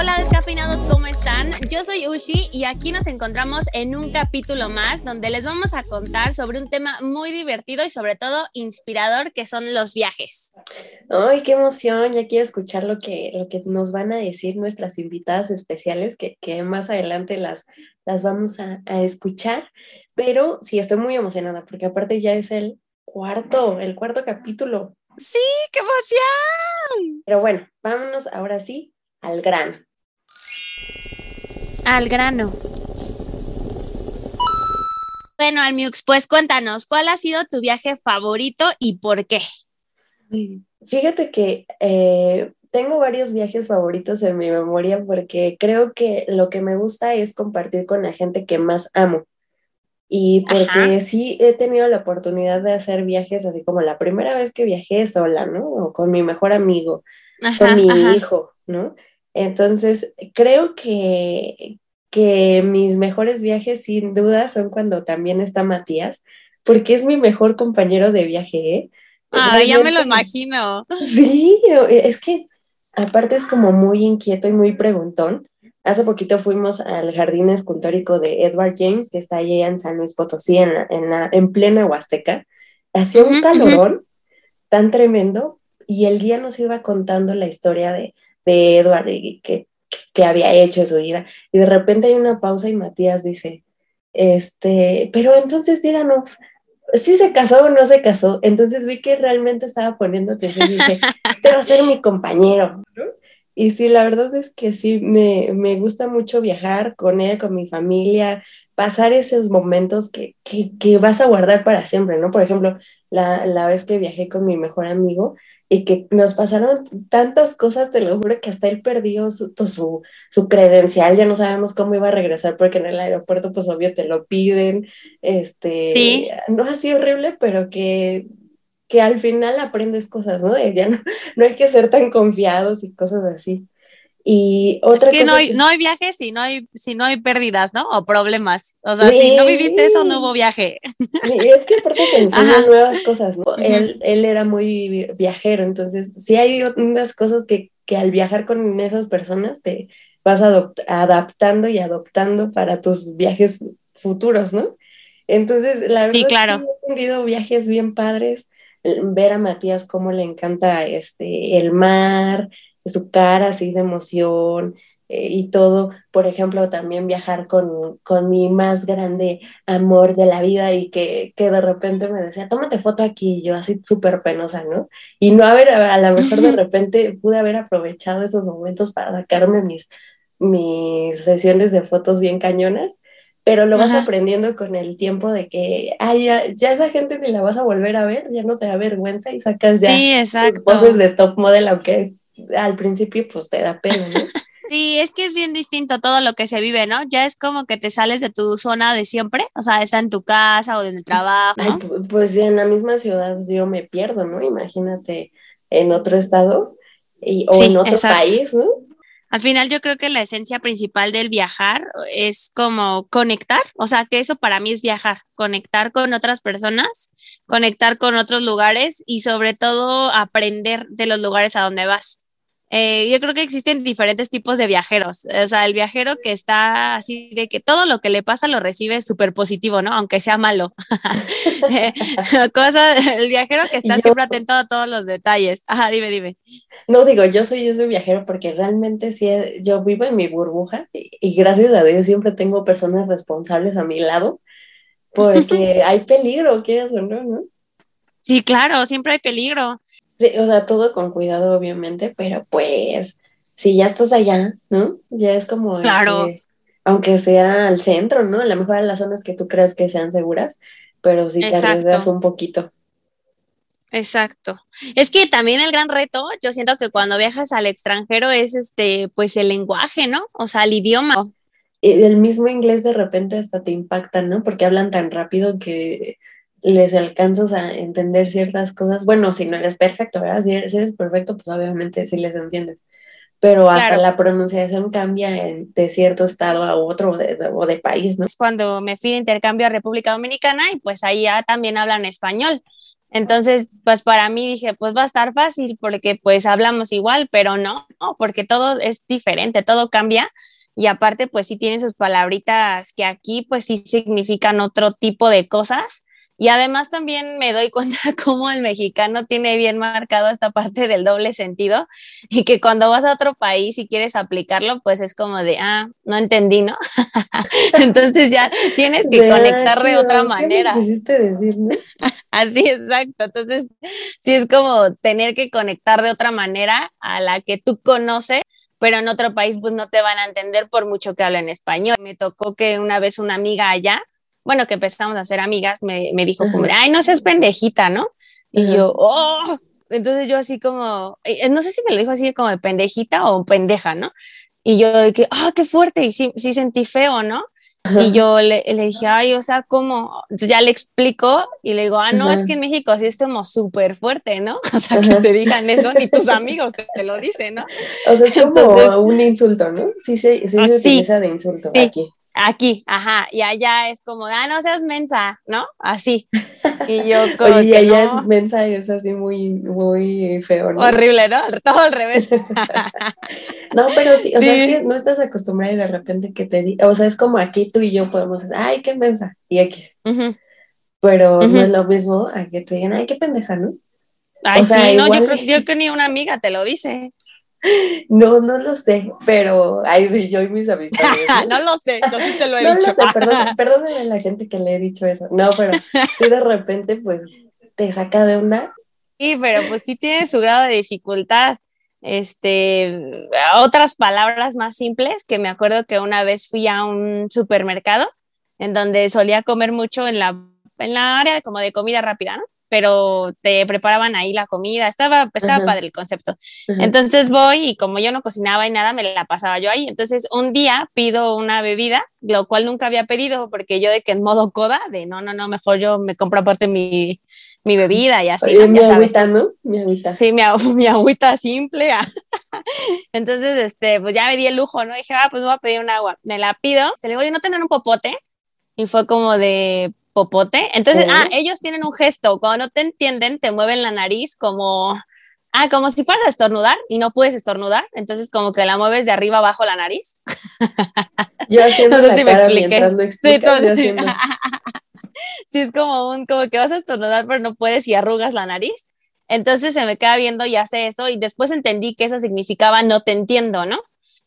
Hola descafeinados, ¿cómo están? Yo soy Ushi y aquí nos encontramos en un capítulo más donde les vamos a contar sobre un tema muy divertido y sobre todo inspirador que son los viajes. Ay, qué emoción, ya quiero escuchar lo que, lo que nos van a decir nuestras invitadas especiales que, que más adelante las, las vamos a, a escuchar, pero sí, estoy muy emocionada porque aparte ya es el cuarto, el cuarto capítulo. Sí, qué emoción. Pero bueno, vámonos ahora sí al grano. Al grano. Bueno, Almiux, pues cuéntanos, ¿cuál ha sido tu viaje favorito y por qué? Fíjate que eh, tengo varios viajes favoritos en mi memoria porque creo que lo que me gusta es compartir con la gente que más amo. Y porque sí he tenido la oportunidad de hacer viajes así como la primera vez que viajé sola, ¿no? O con mi mejor amigo, con mi hijo, ¿no? Entonces, creo que, que mis mejores viajes sin duda son cuando también está Matías, porque es mi mejor compañero de viaje, ¿eh? Ah, ya me lo imagino. Sí, es que aparte es como muy inquieto y muy preguntón. Hace poquito fuimos al jardín escultórico de Edward James, que está allí en San Luis Potosí, en, en, la, en plena Huasteca. Hacía un calorón tan tremendo y el guía nos iba contando la historia de, de Edward y que, que había hecho en su vida. Y de repente hay una pausa y Matías dice, este, pero entonces díganos, ¿sí se casó o no se casó? Entonces vi que realmente estaba poniendo atención y dije, este va a ser mi compañero. ¿no? Y sí, la verdad es que sí, me, me, gusta mucho viajar con él, con mi familia, pasar esos momentos que, que, que, vas a guardar para siempre, ¿no? Por ejemplo, la, la, vez que viajé con mi mejor amigo y que nos pasaron tantas cosas, te lo juro, que hasta él perdió su, su, su credencial, ya no sabemos cómo iba a regresar porque en el aeropuerto, pues obvio, te lo piden, este, ¿Sí? no así horrible, pero que que al final aprendes cosas, ¿no? De ya no, no hay que ser tan confiados y cosas así. Y otra es que, cosa no hay, que... no hay viajes si no hay, si no hay pérdidas, ¿no? O problemas. O sea, sí. si no viviste eso, no hubo viaje. Sí, es que aparte te enseñan nuevas cosas, ¿no? Uh -huh. él, él, era muy viajero, entonces sí hay unas cosas que, que al viajar con esas personas te vas adaptando y adoptando para tus viajes futuros, ¿no? Entonces, la verdad sí, claro. sí he tenido viajes bien padres ver a Matías cómo le encanta este, el mar, su cara así de emoción eh, y todo. Por ejemplo, también viajar con, con, mi más grande amor de la vida y que, que de repente me decía, tómate foto aquí, y yo así súper penosa, ¿no? Y no haber, a, lo mejor de repente pude haber aprovechado esos momentos para sacarme mis, mis sesiones de fotos bien cañonas pero lo vas Ajá. aprendiendo con el tiempo de que, ay, ya, ya, esa gente ni la vas a volver a ver, ya no te da vergüenza y sacas ya sí, tus poses de top model, aunque al principio pues te da pena, ¿no? Sí, es que es bien distinto todo lo que se vive, ¿no? Ya es como que te sales de tu zona de siempre, o sea, está en tu casa o en el trabajo. ¿no? Ay, pues en la misma ciudad yo me pierdo, ¿no? Imagínate en otro estado y, o sí, en otro exacto. país, ¿no? Al final yo creo que la esencia principal del viajar es como conectar, o sea, que eso para mí es viajar, conectar con otras personas, conectar con otros lugares y sobre todo aprender de los lugares a donde vas. Eh, yo creo que existen diferentes tipos de viajeros, o sea, el viajero que está así de que todo lo que le pasa lo recibe súper positivo, ¿no? Aunque sea malo. Cosa, el viajero que está yo... siempre atento a todos los detalles. Ajá, dime, dime. No digo, yo soy ese viajero porque realmente sí, yo vivo en mi burbuja y, y gracias a Dios siempre tengo personas responsables a mi lado porque hay peligro, quieras o no, ¿no? Sí, claro, siempre hay peligro. Sí, o sea, todo con cuidado, obviamente, pero pues, si ya estás allá, ¿no? Ya es como. Claro. Que, aunque sea al centro, ¿no? A lo mejor en las zonas que tú creas que sean seguras, pero sí te Exacto. arriesgas un poquito. Exacto. Es que también el gran reto, yo siento que cuando viajas al extranjero es este, pues el lenguaje, ¿no? O sea, el idioma. El mismo inglés de repente hasta te impacta, ¿no? Porque hablan tan rápido que les alcanzas a entender ciertas cosas. Bueno, si no eres perfecto, ¿verdad? Si eres, si eres perfecto, pues obviamente sí les entiendes. Pero hasta Claro. la pronunciación cambia en- de cierto estado a otro o de, de- o de país, ¿no? Es cuando me fui de intercambio a República Dominicana y pues ahí ya también hablan español. Entonces, pues para mí dije, pues va a estar fácil porque pues hablamos igual, pero no, no, porque todo es diferente, todo cambia y aparte pues sí tienen sus palabritas que aquí pues sí significan otro tipo de cosas y además también me doy cuenta cómo el mexicano tiene bien marcado esta parte del doble sentido y que cuando vas a otro país y quieres aplicarlo, pues es como de, ah, no entendí, ¿no? Entonces ya tienes que conectar de otra manera. ¿Qué quisiste decir, no? Así, exacto. Entonces, sí es como tener que conectar de otra manera a la que tú conoces pero en otro país pues no te van a entender por mucho que hablen español. Me tocó que una vez una amiga allá bueno, que empezamos a ser amigas, me, me dijo como, ay, no seas pendejita, ¿no? Y yo, oh, entonces yo así como, eh, no sé si me lo dijo así como de pendejita o pendeja, ¿no? Y yo de que, ah, qué fuerte, y sí, sí sentí feo, ¿no? Y yo le, le, dije, ay, o sea, ¿cómo? Entonces ya le explico y le digo, ah, no, es que en México sí es como súper fuerte, ¿no? O sea, que te digan eso, ni tus amigos te, lo dicen, ¿no? O sea, es como un insulto, ¿no? Sí, sí, sí se ah, utiliza de insulto sí. aquí. Aquí, ajá, y allá es como, ah, no seas mensa, ¿no? Así. Y yo como Oye, y allá es mensa y es así muy, muy feo, ¿no? Horrible, ¿no? Todo al revés. no, pero sí, o sea, es que no estás acostumbrada y de repente que te diga, o sea, es como aquí tú y yo podemos decir, ay, qué mensa, y aquí. Pero no es lo mismo a que te digan, ay, qué pendeja, ¿no? Ay, sí, no, yo creo, yo que ni una amiga te lo dice. No, no lo sé, pero ay, sí, yo y mis amistades. ¿no? lo sé, no sé te lo he no dicho. Lo sé, perdón, a la gente que le he dicho eso. No, pero sí de repente, pues, te saca de onda. Sí, pero pues sí tiene su grado de dificultad. Este, otras palabras más simples, que me acuerdo que una vez fui a un supermercado en donde solía comer mucho en la, en la área de, como de comida rápida, ¿no? Pero te preparaban ahí la comida, estaba, estaba padre el concepto. Entonces voy y como yo no cocinaba y nada, me la pasaba yo ahí. Entonces un día pido una bebida, lo cual nunca había pedido porque yo de que en modo coda, de no, no, no, mejor yo me compro aparte mi, mi bebida y así. mi agüita, ¿no? Mi agüita. Sí, mi, mi agüita simple. Entonces, este, pues ya me di el lujo, ¿no? Dije, ah, pues voy a pedir un agua. Me la pido, te le digo, ¿no tendrán un popote? Y fue como de, popote. Entonces, ah, ellos tienen un gesto, cuando no te entienden, te mueven la nariz como, ah, como si fueras a estornudar y no puedes estornudar, entonces como que la mueves de arriba abajo la nariz. Yo haciendo no sé si me expliqué. sí, sí, es como un, como que vas a estornudar pero no puedes y arrugas la nariz. Entonces se me queda viendo y hace eso y después entendí que eso significaba no te entiendo, ¿no?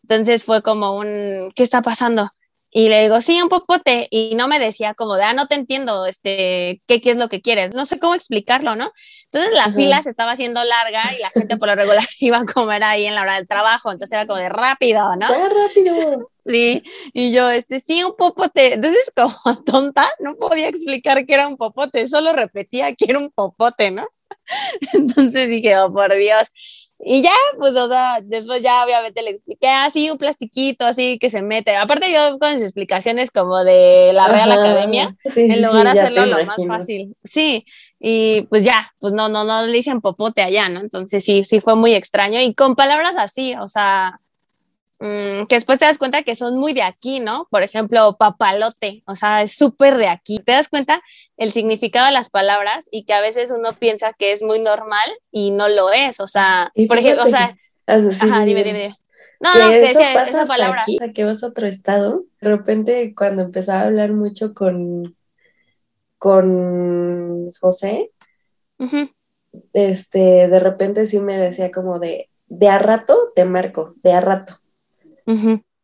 Entonces fue como un, ¿qué está pasando? Y le digo, sí, un popote. Y no me decía como de, ah, no te entiendo, este, ¿qué, qué es lo que quieres? No sé cómo explicarlo, ¿no? Entonces la fila se estaba haciendo larga y la gente por lo regular iba a comer ahí en la hora del trabajo. Entonces era como de rápido, ¿no? Rápido. Sí, y yo, este, sí, un popote. Entonces, como tonta, no podía explicar que era un popote, solo repetía que era un popote, ¿no? Entonces dije, oh, por Dios. Y ya, pues, o sea, después ya obviamente le expliqué así ah, un plastiquito, así que se mete. Aparte yo con mis explicaciones como de la Real Academia, en lugar de hacerlo lo más fácil. Sí, y pues ya, pues no, no, no le dicen popote allá, ¿no? Entonces sí, sí fue muy extraño. Y con palabras así, o sea, Mm, que después te das cuenta que son muy de aquí, ¿no? Por ejemplo, papalote, o sea, es súper de aquí. Te das cuenta el significado de las palabras y que a veces uno piensa que es muy normal y no lo es, o sea, por ejemplo, o sea, ajá, dime, dime, No, no, que decía esa palabra. Aquí, que vas a otro estado, de repente cuando empezaba a hablar mucho con, con José, este, de repente sí me decía como de, de a rato te marco, de a rato.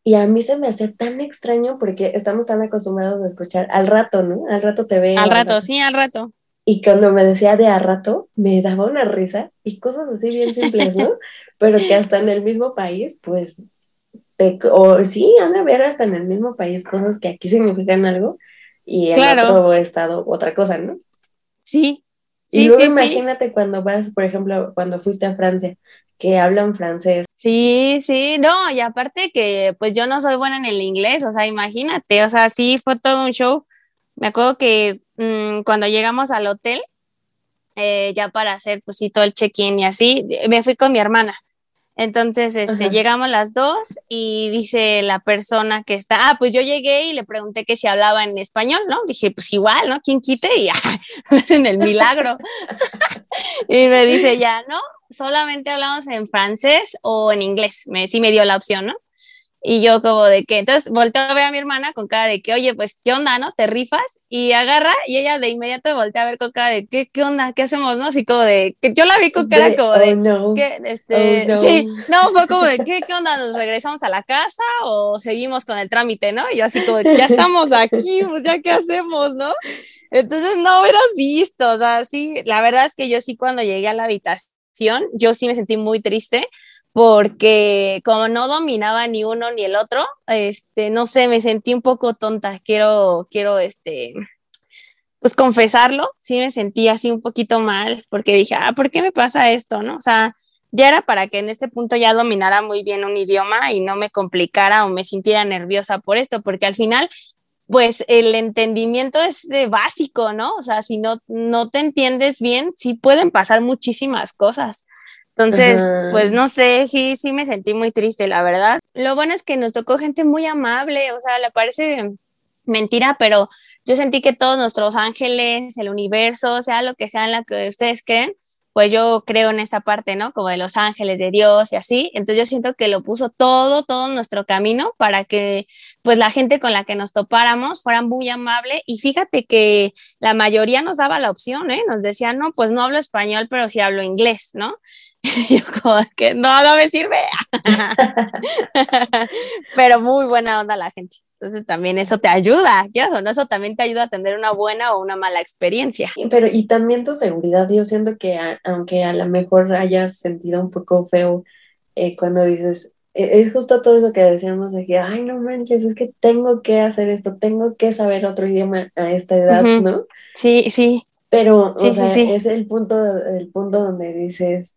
Y a mí se me hace tan extraño porque estamos tan acostumbrados a escuchar al rato, ¿no? Al rato te ve. Al, rato, sí, al rato. Y cuando me decía de a rato, me daba una risa y cosas así bien simples, ¿no? Pero que hasta en el mismo país, pues, o sí, han de ver hasta en el mismo país cosas que aquí significan algo y en otro estado otra cosa, ¿no? Sí. Sí, y luego imagínate cuando vas, por ejemplo, cuando fuiste a Francia, que hablan francés. Sí, sí, no, y aparte que pues yo no soy buena en el inglés, o sea, imagínate, o sea, sí fue todo un show. Me acuerdo que mm, cuando llegamos al hotel, eh, ya para hacer pues sí todo el check-in y así, me fui con mi hermana. Entonces, este, llegamos las dos y dice la persona que está, ah, pues yo llegué y le pregunté que si hablaba en español, ¿no? Dije, pues igual, ¿no? ¿Quién quite? Y en el milagro. y me dice, ya, ¿no? Solamente hablamos en francés o en inglés. Me, sí me dio la opción, ¿no? Y yo como de que, entonces volteo a ver a mi hermana con cara de que, oye, pues, ¿qué onda, no? ¿Te rifas? Y agarra y ella de inmediato voltea a ver con cara de, ¿qué, qué onda? ¿Qué hacemos, no? Así como de, que yo la vi con cara como de, oh, ¿qué? Este, oh, sí, no, fue como de, ¿qué, ¿qué onda? ¿Nos regresamos a la casa o seguimos con el trámite, no? Y yo así como, ya estamos aquí, pues, ¿ya qué hacemos, no? Entonces, no hubieras visto, o sea, sí, la verdad es que yo sí cuando llegué a la habitación, yo sí me sentí muy triste porque como no dominaba ni uno ni el otro, este, no sé, me sentí un poco tonta, quiero, quiero, este, pues confesarlo, sí me sentí así un poquito mal, porque dije, ah, ¿por qué me pasa esto, no? O sea, ya era para que en este punto ya dominara muy bien un idioma y no me complicara o me sintiera nerviosa por esto, porque al final, pues el entendimiento es básico, ¿no? O sea, si no, no te entiendes bien, sí pueden pasar muchísimas cosas. Entonces, pues no sé, sí, sí me sentí muy triste, la verdad. Lo bueno es que nos tocó gente muy amable, o sea, le parece mentira, pero yo sentí que todos nuestros ángeles, el universo, sea lo que sea en la que ustedes creen, pues yo creo en esa parte, ¿no? Como de los ángeles de Dios y así. Entonces yo siento que lo puso todo, todo nuestro camino para que pues la gente con la que nos topáramos fuera muy amable y fíjate que la mayoría nos daba la opción, ¿eh? Nos decían, no, pues no hablo español, pero sí hablo inglés, ¿no? yo como que no, no me sirve. Pero muy buena onda la gente. Entonces también eso te ayuda, ¿qué o no? Eso también te ayuda a tener una buena o una mala experiencia. Pero y también tu seguridad, yo siento que aunque a lo mejor hayas sentido un poco feo eh, cuando dices, e, es justo todo eso que decíamos de que, ay, no manches, es que tengo que hacer esto, tengo que saber otro idioma a esta edad, ¿no? Sí, sí. Pero, sí, o sea, es el punto, el punto donde dices,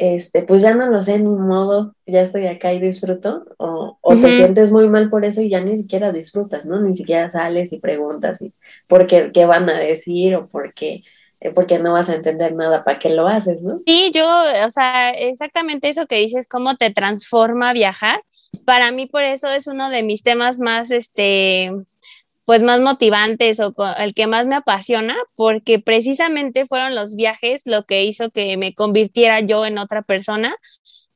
este, pues ya no lo sé, ni modo, ya estoy acá y disfruto, o, te sientes muy mal por eso y ya ni siquiera disfrutas, ¿no? Ni siquiera sales y preguntas y por qué, qué van a decir o por qué, eh, porque no vas a entender nada, ¿para qué lo haces, no? Sí, yo, o sea, exactamente eso que dices, cómo te transforma viajar. Para mí, por eso es uno de mis temas más, este, pues más motivantes o el que más me apasiona, porque precisamente fueron los viajes lo que hizo que me convirtiera yo en otra persona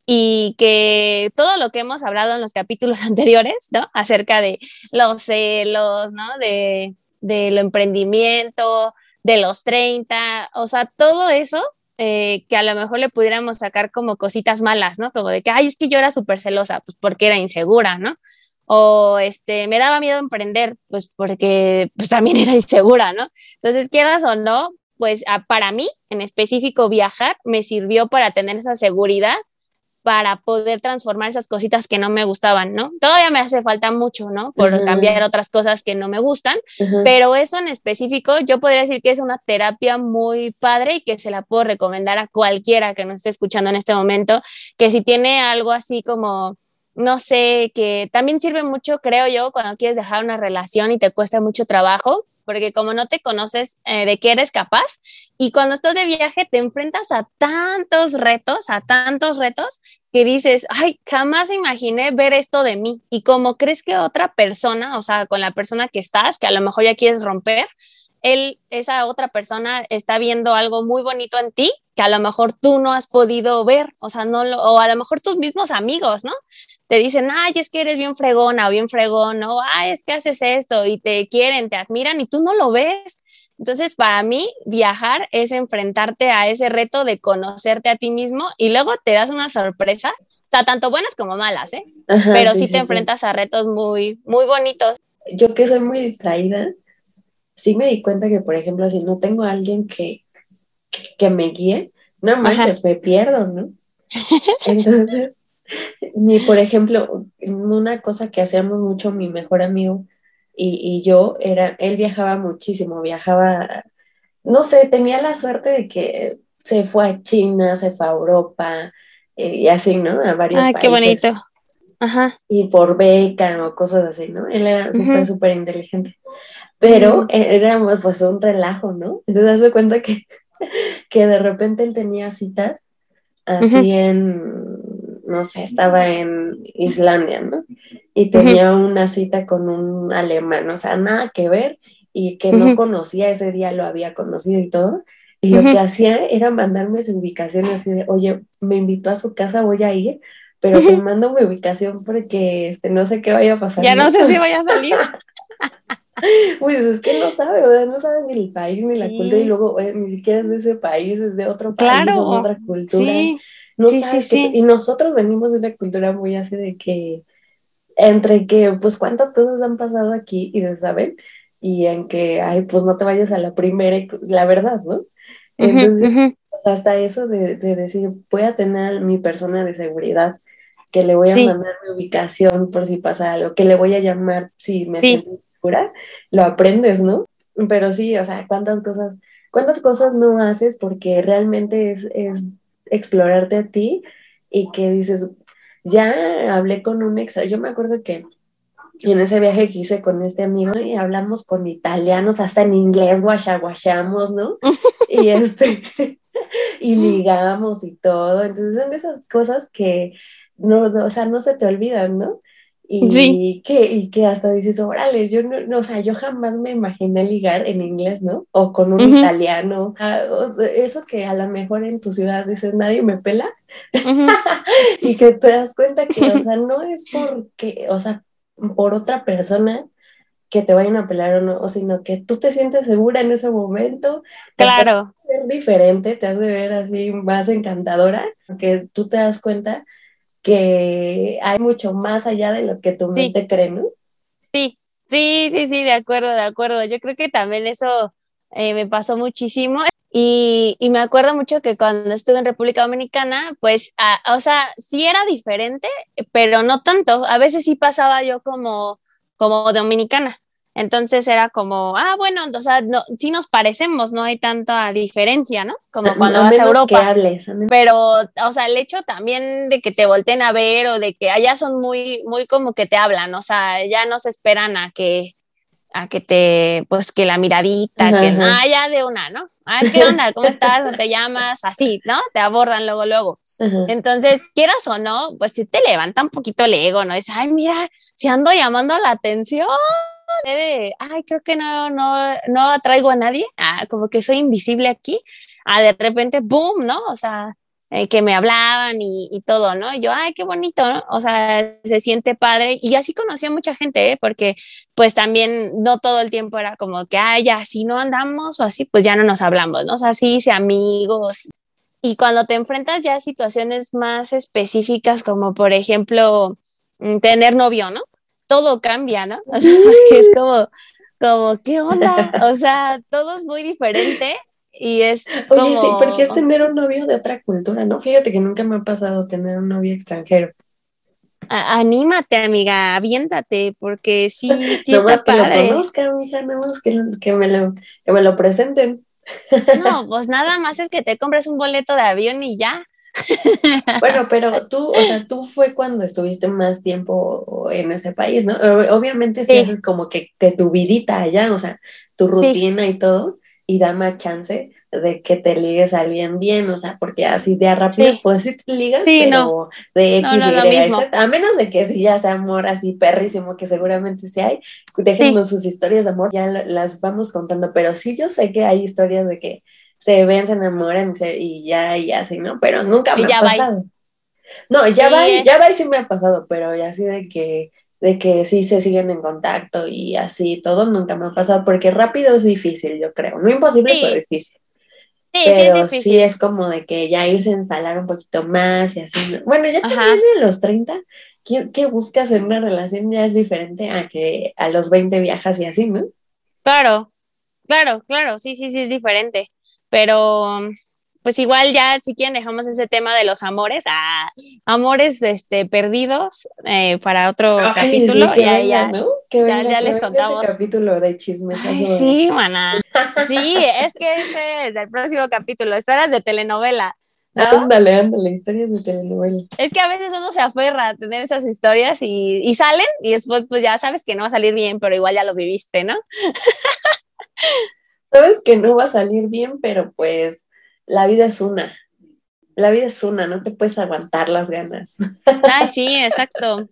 y que todo lo que hemos hablado en los capítulos anteriores, ¿no? Acerca de los celos, ¿no? De, del emprendimiento, de los 30, o sea, todo eso eh, que a lo mejor le pudiéramos sacar como cositas malas, ¿no? Como de que, ay, es que yo era súper celosa, pues porque era insegura, ¿no? O este, me daba miedo emprender, pues porque pues también era insegura, ¿no? Entonces, quieras o no, pues para mí en específico viajar me sirvió para tener esa seguridad para poder transformar esas cositas que no me gustaban, ¿no? Todavía me hace falta mucho, ¿no? Por cambiar otras cosas que no me gustan, pero eso en específico yo podría decir que es una terapia muy padre y que se la puedo recomendar a cualquiera que nos esté escuchando en este momento, que si tiene algo así como no sé, que también sirve mucho, creo yo, cuando quieres dejar una relación y te cuesta mucho trabajo, porque como no te conoces eh, de qué eres capaz, y cuando estás de viaje te enfrentas a tantos retos, a tantos retos, que dices, ay, jamás imaginé ver esto de mí. Y como crees que otra persona, o sea, con la persona que estás, que a lo mejor ya quieres romper, él, esa otra persona está viendo algo muy bonito en ti que a lo mejor tú no has podido ver, o sea, no lo, o a lo mejor tus mismos amigos, ¿no? Te dicen, ay, es que eres bien fregona o bien fregón, ¿no? Ay, es que haces esto y te quieren, te admiran y tú no lo ves. Entonces, para mí, viajar es enfrentarte a ese reto de conocerte a ti mismo y luego te das una sorpresa, o sea, tanto buenas como malas, ¿eh? Pero sí, te enfrentas a retos muy, muy bonitos. Yo que soy muy distraída, sí me di cuenta que, por ejemplo, si no tengo a alguien que, que me guíe, no manches, me pierdo, ¿no? Entonces, ni por ejemplo, una cosa que hacíamos mucho mi mejor amigo y, y, yo era, él viajaba muchísimo, viajaba, no sé, tenía la suerte de que se fue a China, se fue a Europa eh, y así, ¿no? A varios Ay, qué bonito. Ajá. Y por beca o cosas así, ¿no? Él era súper, súper inteligente pero era pues un relajo, ¿no? Entonces hace cuenta que, que de repente él tenía citas así en, no sé, estaba en Islandia, ¿no? Y tenía una cita con un alemán, o sea, nada que ver y que no conocía, ese día lo había conocido y todo. Y lo que hacía era mandarme su ubicación así de, oye, me invitó a su casa, voy a ir, pero te mando mi ubicación porque este, no sé qué vaya a pasar. Ya no sé si vaya a salir. Pues es que no sabe, o sea, no sabe ni el país ni la cultura y luego eh, ni siquiera es de ese país, es de otro país, es de otra cultura. Sí. No sí, sí, y nosotros venimos de una cultura muy así de que entre que pues cuántas cosas han pasado aquí y se saben y en que ay pues no te vayas a la primera la verdad, ¿no? Entonces, hasta eso de, de, decir voy a tener mi persona de seguridad que le voy a mandar mi ubicación por si pasa algo, que le voy a llamar si me siento lo aprendes, ¿no? Pero sí, o sea, cuántas cosas, cuántas cosas no haces porque realmente es, es explorarte a ti y que dices, ya hablé con un ex, yo me acuerdo que en ese viaje que hice con este amigo y hablamos con italianos, hasta en inglés guachaguachamos, ¿no? y este, y ligamos y todo, entonces son esas cosas que no, o sea, no se te olvidan, ¿no? Y, que, y que hasta dices, órale, yo no, o sea, yo jamás me imaginé ligar en inglés, ¿no? O con un italiano. Ah, eso que a lo mejor en tu ciudad dices, nadie me pela. y que te das cuenta que, o sea, no es porque, o sea, por otra persona que te vayan a pelar o no, sino que tú te sientes segura en ese momento. Claro. Te hace ver diferente, te hace ver así más encantadora, que tú te das cuenta que hay mucho más allá de lo que tu mente cree, ¿no? Sí, sí, sí, sí, de acuerdo, de acuerdo. Yo creo que también eso eh, me pasó muchísimo. Y, y, me acuerdo mucho que cuando estuve en República Dominicana, pues, o sea, sí era diferente, pero no tanto. A veces sí pasaba yo como, como dominicana. Entonces era como, ah, bueno, o sea, no, sí nos parecemos, no hay tanta diferencia, ¿no? Como cuando vas a Europa. hables, pero, o sea, el hecho también de que te volteen a ver o de que allá son muy, muy como que te hablan, o sea, ya no se esperan a que, a que te, pues que la miradita, que nada, ah, ya de una, ¿no? Ah, ¿qué onda? ¿Cómo estás? ¿Cómo te llamas? Así, ¿no? Te abordan luego, luego. Entonces, quieras o no, pues si te levanta un poquito el ego, ¿no? Dices, ay, mira, si ando llamando la atención, de, ay, creo que no, no, no atraigo a nadie, ah, como que soy invisible aquí, ah, de repente, boom, ¿no? O sea, eh, que me hablaban y, y, todo, ¿no? Y yo, ay, qué bonito, ¿no? O sea, se siente padre. Y así conocí a mucha gente, ¿eh? Porque pues también no todo el tiempo era como que, ay, ya, si no andamos o así, pues ya no nos hablamos, ¿no? O sea, sí, sí, amigos. Y cuando te enfrentas ya a situaciones más específicas, como por ejemplo, mm, tener novio, ¿no? Todo cambia, ¿no? O sea, porque es como, como, ¿qué onda? O sea, todo es muy diferente y es Oye, sí, porque es tener un novio de otra cultura, ¿no? Fíjate que nunca me ha pasado tener un novio extranjero. anímate, amiga, aviéntate, porque sí, sí no está que padre. lo conozca, amiga, no más que, que, me lo, que me lo presenten. No, pues nada más es que te compres un boleto de avión y ya. Bueno, pero tú, o sea, tú fue cuando estuviste más tiempo en ese país, ¿no? Obviamente si haces como que, que, tu vidita allá, o sea, tu rutina y todo, y da más chance de que te ligues a alguien bien, o sea, porque así de rápido, pues sí te ligas, pero de X y a menos de que si ya sea amor así perrísimo, que seguramente sí hay, déjenos sus historias de amor, ya las vamos contando, pero sí yo sé que hay historias de que se ven, se enamoran y ya, y así, ¿no? Pero nunca me ha pasado. No, ya va, ya va y sí me ha pasado, pero ya así de que de que sí se siguen en contacto y así todo, nunca me ha pasado, porque rápido es difícil, yo creo. No imposible, pero difícil. Sí, pero sí es, como de que ya irse a instalar un poquito más y así. Bueno, ya también en los 30, ¿qué, buscas en una relación? Ya es diferente a que a los 20 viajas y así, ¿no? Claro, claro, claro, sí, sí, sí, es diferente. Pero pues igual ya si quieren dejamos ese tema de los amores, ah, amores este, perdidos eh, para otro capítulo. ya, ya, ya, les contamos. Ese capítulo de chismes. sí, maná. Sí, es que ese es el próximo capítulo, historias de telenovela. Ándale, ándale, historias de telenovela. Es que a veces uno se aferra a tener esas historias y, y salen y después pues ya sabes que no va a salir bien, pero igual ya lo viviste, ¿no? sabes que no va a salir bien, pero pues la vida es una. la vida es una, no te puedes aguantar las ganas. Ay, sí, exacto.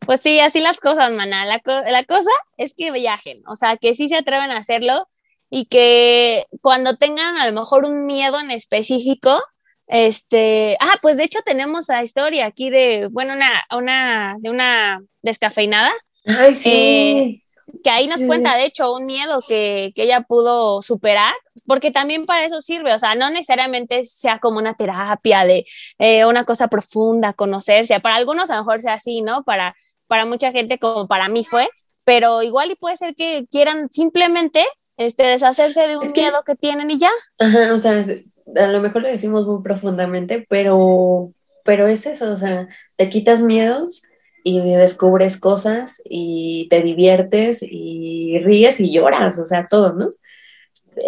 Pues sí, así las cosas, maná. La, la cosa es que viajen, o sea, que sí se atreven a hacerlo y que cuando tengan a lo mejor un miedo en específico, este, ah, pues de hecho tenemos la historia aquí de, bueno, una, una, de una descafeinada. Ay, sí. Eh, que ahí nos cuenta, de hecho, un miedo que, que, ella pudo superar, porque también para eso sirve, o sea, no necesariamente sea como una terapia de eh, una cosa profunda, conocerse, para algunos a lo mejor sea así, ¿no? Para, para mucha gente como para mí fue, pero igual y puede ser que quieran simplemente este, deshacerse de un miedo que tienen y ya. Ajá, o sea, a lo mejor lo decimos muy profundamente, pero, pero es eso, o sea, te quitas miedos y descubres cosas y te diviertes y ríes y lloras, o sea, todo, ¿no?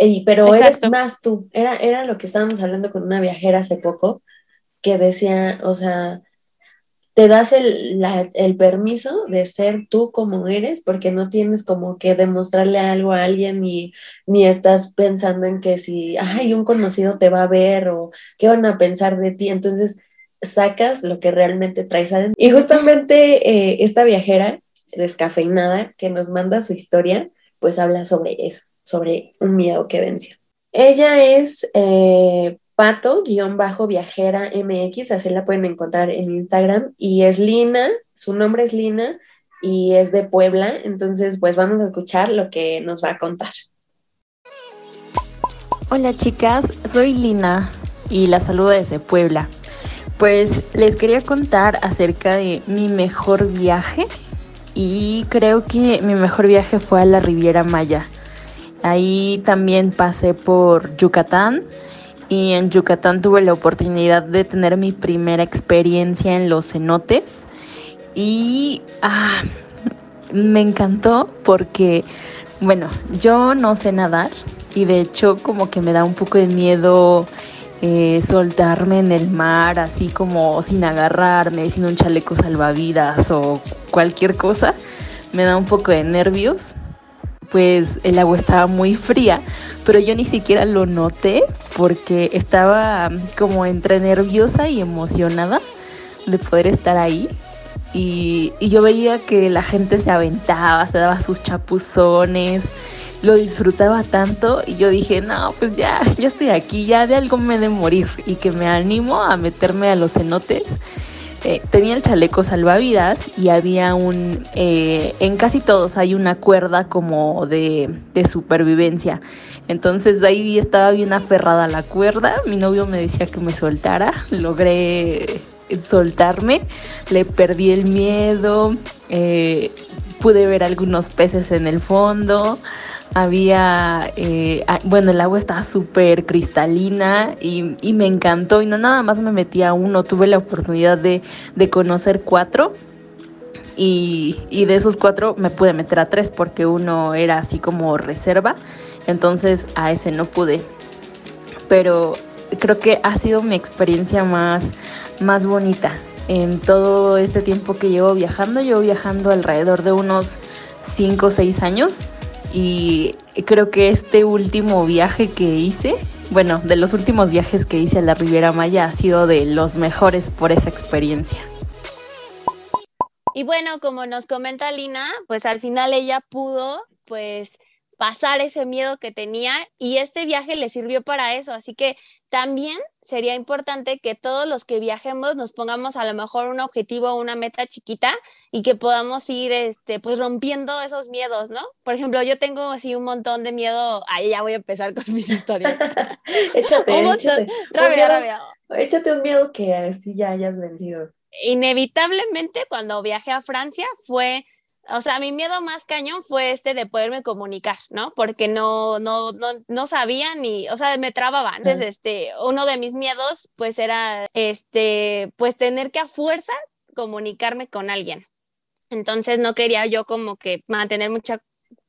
Y, pero eres más tú. Era, era lo que estábamos hablando con una viajera hace poco, que decía, o sea, te das el, el, permiso de ser tú como eres, porque no tienes como que demostrarle algo a alguien y, ni estás pensando en que si, ay, un conocido te va a ver o qué van a pensar de ti. Entonces, sacas lo que realmente traes adentro. Y justamente eh, esta viajera descafeinada que nos manda su historia, pues habla sobre eso, sobre un miedo que venció. Ella es eh, pato-viajera MX, así la pueden encontrar en Instagram, y es Lina, su nombre es Lina y es de Puebla, entonces pues vamos a escuchar lo que nos va a contar. Hola chicas, soy Lina y la saludo desde Puebla. Pues les quería contar acerca de mi mejor viaje y creo que mi mejor viaje fue a la Riviera Maya. Ahí también pasé por Yucatán y en Yucatán tuve la oportunidad de tener mi primera experiencia en los cenotes y ah, me encantó porque, bueno, yo no sé nadar y de hecho como que me da un poco de miedo eh, soltarme en el mar así como sin agarrarme, sin un chaleco salvavidas o cualquier cosa, me da un poco de nervios, pues el agua estaba muy fría, pero yo ni siquiera lo noté porque estaba como entre nerviosa y emocionada de poder estar ahí. Y, y yo veía que la gente se aventaba, se daba sus chapuzones, lo disfrutaba tanto y yo dije, no, pues ya, ya estoy aquí, ya de algo me de morir y que me animo a meterme a los cenotes. Eh, tenía el chaleco salvavidas y había un, eh, en casi todos hay una cuerda como de, supervivencia. Entonces ahí estaba bien aferrada la cuerda, mi novio me decía que me soltara, logré soltarme, le perdí el miedo, eh, pude ver algunos peces en el fondo, había, eh, bueno, el agua estaba súper cristalina y, me encantó y no nada más me metí a uno, tuve la oportunidad de, conocer cuatro y, y, de esos cuatro me pude meter a tres porque uno era así como reserva, entonces a ese no pude. Pero creo que ha sido mi experiencia más, más bonita en todo este tiempo que llevo viajando. Llevo viajando alrededor de unos cinco o seis años y creo que este último viaje que hice, bueno, de los últimos viajes que hice a la Riviera Maya ha sido de los mejores por esa experiencia. Y bueno, como nos comenta Lina, pues al final ella pudo pues pasar ese miedo que tenía y este viaje le sirvió para eso. Así que también sería importante que todos los que viajemos nos pongamos a lo mejor un objetivo, una meta chiquita y que podamos ir este, pues rompiendo esos miedos, ¿no? Por ejemplo, yo tengo así un montón de miedo, ahí ya voy a empezar con mis historias. échate, un échate. Rabia, rabia. Échate un miedo que así ya hayas vencido. Inevitablemente cuando viajé a Francia fue o sea, mi miedo más cañón fue este de poderme comunicar, ¿no? Porque no, no, no, no sabía ni, o sea, me trababa. Entonces, este, uno de mis miedos, pues era, este, pues tener que a fuerza comunicarme con alguien. Entonces, no quería yo como que mantener mucha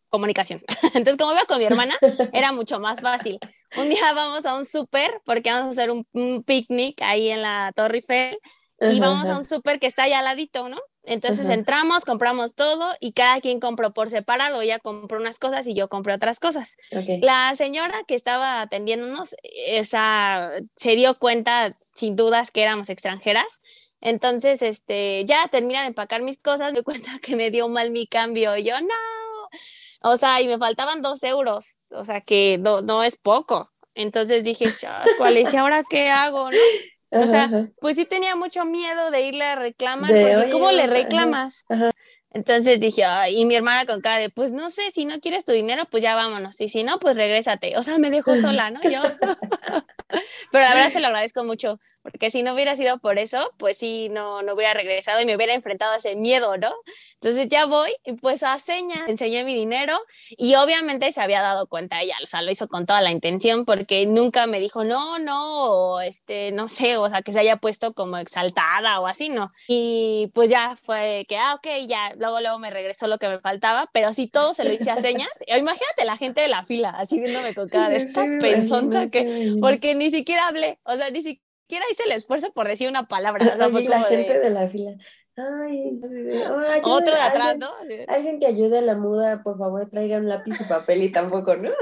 comunicación. Entonces, como iba con mi hermana, era mucho más fácil. Un día vamos a un súper porque vamos a hacer un, un picnic ahí en la Torre Eiffel y vamos a un súper que está allá al ladito, ¿no? Entonces entramos, compramos todo y cada quien compró por separado. Ella compró unas cosas y yo compré otras cosas. La señora que estaba atendiéndonos, esa, se dio cuenta sin dudas que éramos extranjeras. Entonces, este, ya termina de empacar mis cosas, me cuenta que me dio mal mi cambio. Y yo, no. O sea, y me faltaban dos euros. O sea, que no, no es poco. Entonces dije, ¿cuál es? ¿Y ahora qué hago? ¿no? O sea, pues sí tenía mucho miedo de irle a reclamar, porque ¿cómo le reclamas? Entonces dije, y mi hermana con cara de, pues no sé, si no quieres tu dinero, pues ya vámonos, y si no, pues regrésate. O sea, me dejó sola, ¿no? Yo. Pero la verdad se lo agradezco mucho, porque si no hubiera sido por eso, pues sí, no, no hubiera regresado y me hubiera enfrentado a ese miedo, ¿no? Entonces ya voy y pues a señas, enseñé mi dinero y obviamente se había dado cuenta ella, o sea, lo hizo con toda la intención porque nunca me dijo, no, no, o este, no sé, o sea, que se haya puesto como exaltada o así, ¿no? Y pues ya fue que, ah, ok, ya, luego, luego me regresó lo que me faltaba, pero si todo se lo hice a señas, imagínate la gente de la fila, así viéndome con cada de esta pensonza que, porque ni siquiera hablé, o sea, ni siquiera siquiera hice el esfuerzo por decir una palabra. la gente de... la fila. Ay, Otro de atrás, ¿no? Alguien que ayude a la muda, por favor, traiga un lápiz y papel y tampoco, ¿no?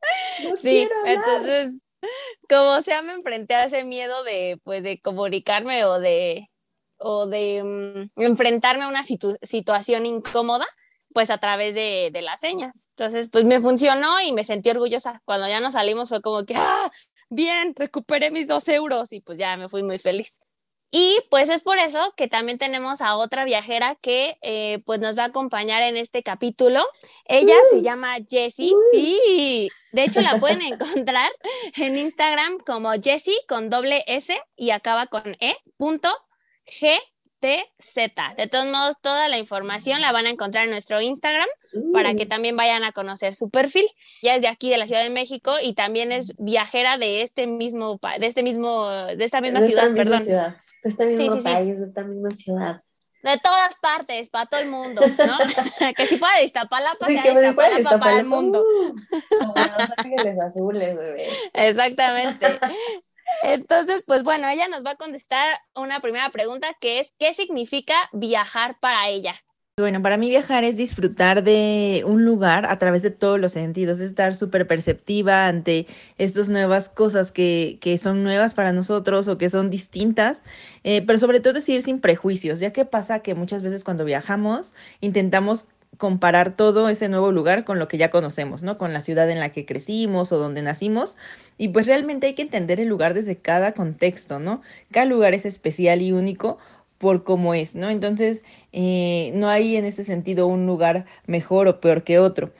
sí, entonces, como sea, me enfrenté a ese miedo de, pues, de comunicarme o de, o de mm, enfrentarme a una situación incómoda, pues a través de, de, las señas. Entonces, pues me funcionó y me sentí orgullosa. Cuando ya nos salimos fue como que, ¡ah! Bien, recuperé mis dos euros y pues ya me fui muy feliz. Y pues es por eso que también tenemos a otra viajera que eh, pues nos va a acompañar en este capítulo. Ella se llama Jessie. Uh. Sí, de hecho la pueden encontrar en Instagram como Jessie con doble S y acaba con E punto G TZ. De todos modos, toda la información la van a encontrar en nuestro Instagram para que mm. también vayan a conocer su perfil. Ya es de aquí, de la Ciudad de México, y también es viajera de este mismo, de este mismo, de esta misma ciudad, perdón. de este mismo país, de esta misma ciudad. De todas partes, para todo el mundo, ¿no? que si puede Iztapalapa, sí, sea Iztapalapa, para el mundo. como los ángeles azules, bebé. Exactamente. Entonces, pues bueno, ella nos va a contestar una primera pregunta que es, ¿qué significa viajar para ella? Bueno, para mí viajar es disfrutar de un lugar a través de todos los sentidos, estar súper perceptiva ante estas nuevas cosas que, que, son nuevas para nosotros o que son distintas, eh, pero sobre todo es ir sin prejuicios, ya que pasa que muchas veces cuando viajamos intentamos comparar todo ese nuevo lugar con lo que ya conocemos, ¿no? Con la ciudad en la que crecimos o donde nacimos. Y pues realmente hay que entender el lugar desde cada contexto, ¿no? Cada lugar es especial y único por cómo es, ¿no? Entonces, eh, no hay en ese sentido un lugar mejor o peor que otro.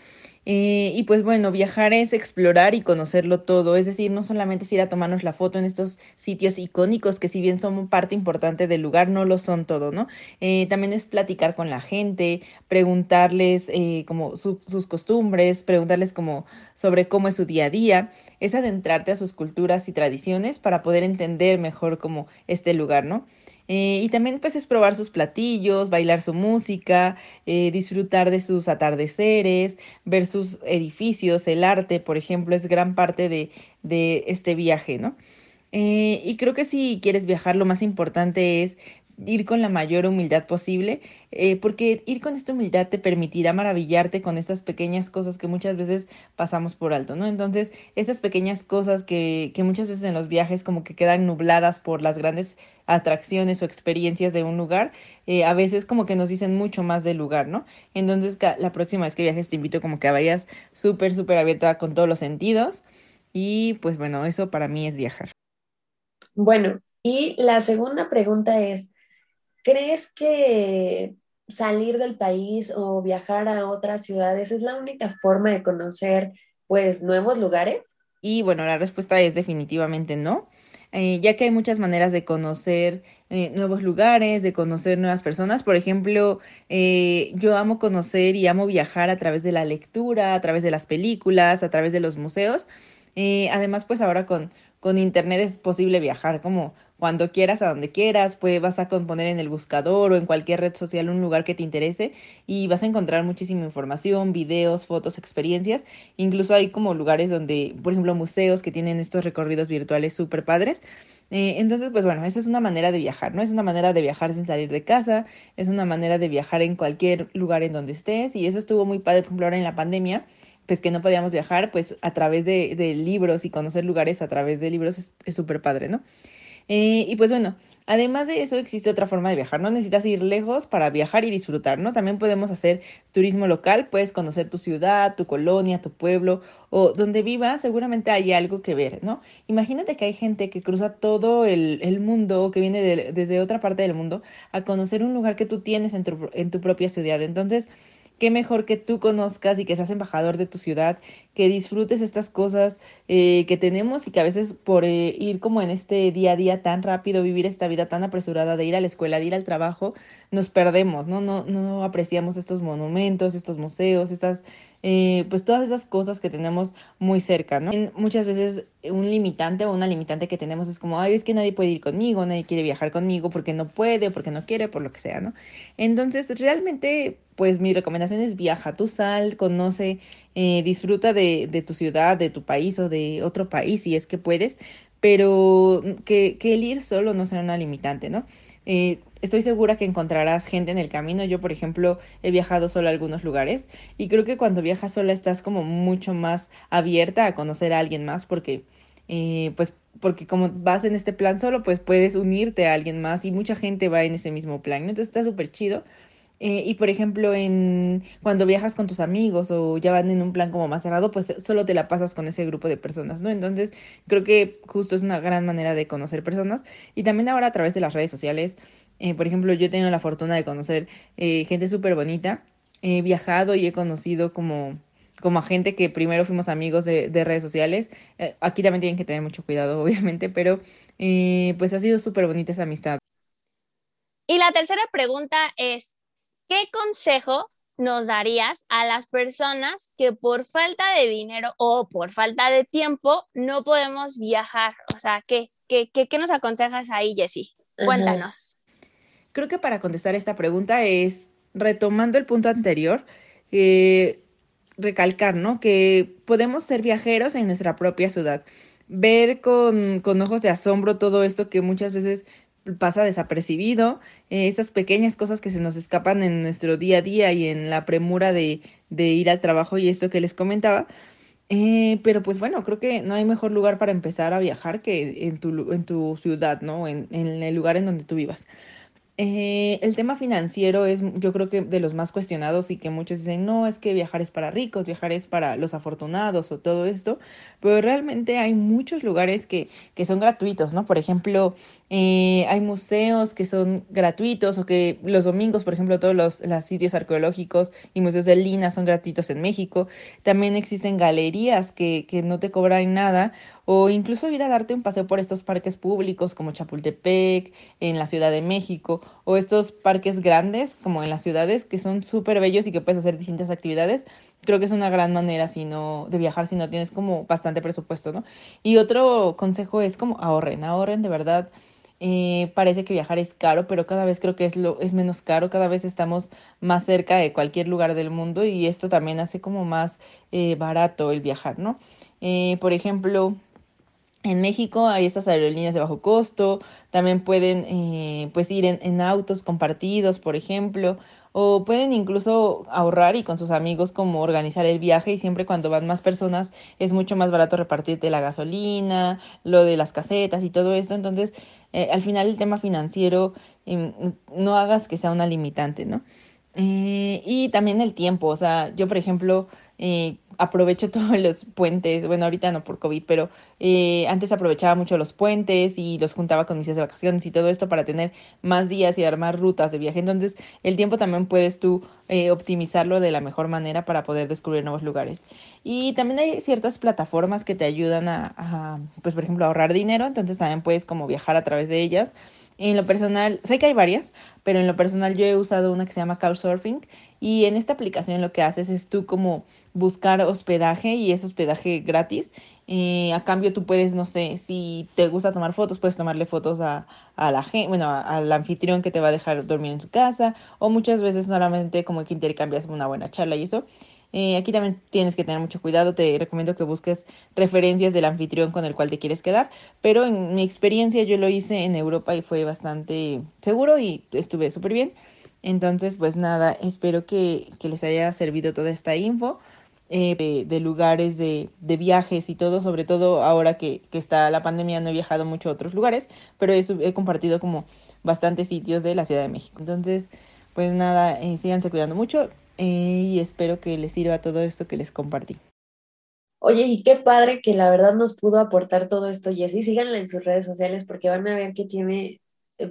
Eh, y pues bueno, viajar es explorar y conocerlo todo, es decir, no solamente es ir a tomarnos la foto en estos sitios icónicos que si bien son parte importante del lugar, no lo son todo, ¿no? Eh, también es platicar con la gente, preguntarles como sus costumbres, preguntarles como sobre cómo es su día a día, es adentrarte a sus culturas y tradiciones para poder entender mejor cómo este lugar, ¿no? Eh, y también pues es probar sus platillos, bailar su música, eh, disfrutar de sus atardeceres, ver sus edificios, el arte, por ejemplo, es gran parte de, de este viaje, ¿no? Eh, y creo que si quieres viajar, lo más importante es ir con la mayor humildad posible, eh, porque ir con esta humildad te permitirá maravillarte con estas pequeñas cosas que muchas veces pasamos por alto, ¿no? Entonces, esas pequeñas cosas que, que muchas veces en los viajes como que quedan nubladas por las grandes atracciones o experiencias de un lugar, eh, a veces como que nos dicen mucho más del lugar, ¿no? Entonces, la próxima vez que viajes te invito como que vayas súper, súper abierta con todos los sentidos. Y pues bueno, eso para mí es viajar. Bueno, y la segunda pregunta es, ¿Crees que salir del país o viajar a otras ciudades es la única forma de conocer pues nuevos lugares? Y bueno, la respuesta es definitivamente no. Eh, ya que hay muchas maneras de conocer eh, nuevos lugares, de conocer nuevas personas. Por ejemplo, eh, yo amo conocer y amo viajar a través de la lectura, a través de las películas, a través de los museos. además, pues ahora con, con Internet es posible viajar como cuando quieras, a donde quieras, pues vas a poner en el buscador o en cualquier red social un lugar que te interese y vas a encontrar muchísima información, videos, fotos, experiencias. Incluso hay como lugares donde, por ejemplo, museos que tienen estos recorridos virtuales súper padres. Eh, entonces, pues bueno, esa es una manera de viajar, ¿no? Es una manera de viajar sin salir de casa, es una manera de viajar en cualquier lugar en donde estés y eso estuvo muy padre, por ejemplo, ahora en la pandemia, pues que no podíamos viajar, pues a través de, de libros y conocer lugares a través de libros es súper padre, ¿no? Eh, y pues bueno, Además de eso, existe otra forma de viajar. No necesitas ir lejos para viajar y disfrutar, ¿no? También podemos hacer turismo local, puedes conocer tu ciudad, tu colonia, tu pueblo o donde vivas, seguramente hay algo que ver, ¿no? Imagínate que hay gente que cruza todo el, el mundo, que viene desde otra parte del mundo, a conocer un lugar que tú tienes en tu, en tu propia ciudad. Entonces, qué mejor que tú conozcas y que seas embajador de tu ciudad, que disfrutes estas cosas eh, que tenemos y que a veces por eh, ir como en este día a día tan rápido, vivir esta vida tan apresurada de ir a la escuela, de ir al trabajo, nos perdemos, ¿no? No, no apreciamos estos monumentos, estos museos, estas eh, pues todas esas cosas que tenemos muy cerca, ¿no? Muchas veces un limitante o una limitante que tenemos es como, ay, es que nadie puede ir conmigo, nadie quiere viajar conmigo porque no puede, porque no quiere, por lo que sea, ¿no? Entonces, realmente, pues mi recomendación es viaja, tú sal, conoce, eh, disfruta de, de tu ciudad, de tu país o de otro país si es que puedes, pero que, que el ir solo no sea una limitante, ¿no? Eh, estoy segura que encontrarás gente en el camino. Yo, por ejemplo, he viajado solo a algunos lugares y creo que cuando viajas sola estás como mucho más abierta a conocer a alguien más porque, eh, pues, porque como vas en este plan solo, pues puedes unirte a alguien más y mucha gente va en ese mismo plan. Entonces está súper chido. Eh, y por ejemplo, en cuando viajas con tus amigos o ya van en un plan como más cerrado, pues solo te la pasas con ese grupo de personas, ¿no? Entonces, creo que justo es una gran manera de conocer personas. Y también ahora a través de las redes sociales, eh, por ejemplo, yo he tenido la fortuna de conocer eh, gente súper bonita. He viajado y he conocido como como a gente que primero fuimos amigos de, de redes sociales. aquí también tienen que tener mucho cuidado, obviamente, pero pues ha sido súper bonita esa amistad. Y la tercera pregunta es, ¿qué consejo nos darías a las personas que por falta de dinero o por falta de tiempo no podemos viajar? O sea, ¿qué, qué, qué, nos aconsejas ahí, Jessie? Cuéntanos. Creo que para contestar esta pregunta es, retomando el punto anterior, eh, recalcar, ¿no? Que podemos ser viajeros en nuestra propia ciudad. Ver con, con ojos de asombro todo esto que muchas veces pasa desapercibido, eh, esas pequeñas cosas que se nos escapan en nuestro día a día y en la premura de, de ir al trabajo y esto que les comentaba. Eh, pero pues bueno, creo que no hay mejor lugar para empezar a viajar que en tu, en tu ciudad, ¿no? En, en el lugar en donde tú vivas. Eh, el tema financiero es yo creo que de los más cuestionados y que muchos dicen, no, es que viajar es para ricos, viajar es para los afortunados o todo esto, pero realmente hay muchos lugares que, que son gratuitos, ¿no? Por ejemplo, eh, hay museos que son gratuitos o que los domingos, por ejemplo, todos los, los sitios arqueológicos y museos de Lina son gratuitos en México. También existen galerías que, que no te cobran nada o incluso ir a darte un paseo por estos parques públicos como Chapultepec, en la Ciudad de México, o estos parques grandes como en las ciudades que son súper bellos y que puedes hacer distintas actividades. Creo que es una gran manera si no, de viajar si no tienes como bastante presupuesto, ¿no? Y otro consejo es como ahorren, ahorren de verdad. Eh, parece que viajar es caro, pero cada vez creo que es, lo, es menos caro, cada vez estamos más cerca de cualquier lugar del mundo y esto también hace como más eh, barato el viajar, ¿no? Eh, por ejemplo, en México hay estas aerolíneas de bajo costo, también pueden pues ir en, en, autos compartidos, por ejemplo, o pueden incluso ahorrar y con sus amigos como organizar el viaje y siempre cuando van más personas es mucho más barato repartirte la gasolina, lo de las casetas y todo esto, entonces eh, al final el tema financiero eh, no hagas que sea una limitante, ¿no? Eh, y también el tiempo, o sea, yo por ejemplo eh, aprovecho todos los puentes, bueno, ahorita no por COVID, pero eh, antes aprovechaba mucho los puentes y los juntaba con mis de vacaciones y todo esto para tener más días y armar rutas de viaje. Entonces, el tiempo también puedes tú eh, optimizarlo de la mejor manera para poder descubrir nuevos lugares. Y también hay ciertas plataformas que te ayudan a, a pues, por ejemplo, ahorrar dinero, entonces también puedes como viajar a través de ellas. En lo personal, sé que hay varias, pero en lo personal yo he usado una que se llama Couchsurfing y en esta aplicación lo que haces es tú como buscar hospedaje y es hospedaje gratis. Eh, a cambio tú puedes, no sé, si te gusta tomar fotos, puedes tomarle fotos a, a la gente, bueno, al anfitrión que te va a dejar dormir en su casa o muchas veces solamente como que intercambias una buena charla y eso. Eh, aquí también tienes que tener mucho cuidado, te recomiendo que busques referencias del anfitrión con el cual te quieres quedar, pero en mi experiencia yo lo hice en Europa y fue bastante seguro y estuve súper bien. Entonces, pues nada, espero que, les haya servido toda esta info. Eh, de, lugares de, viajes y todo, sobre todo ahora que, que, está la pandemia, no he viajado mucho a otros lugares, pero he, he compartido como bastantes sitios de la Ciudad de México. Entonces, pues nada, eh, síganse cuidando mucho eh, y espero que les sirva todo esto que les compartí. Oye, y qué padre que la verdad nos pudo aportar todo esto, Jessy. Síganla en sus redes sociales porque van a ver que tiene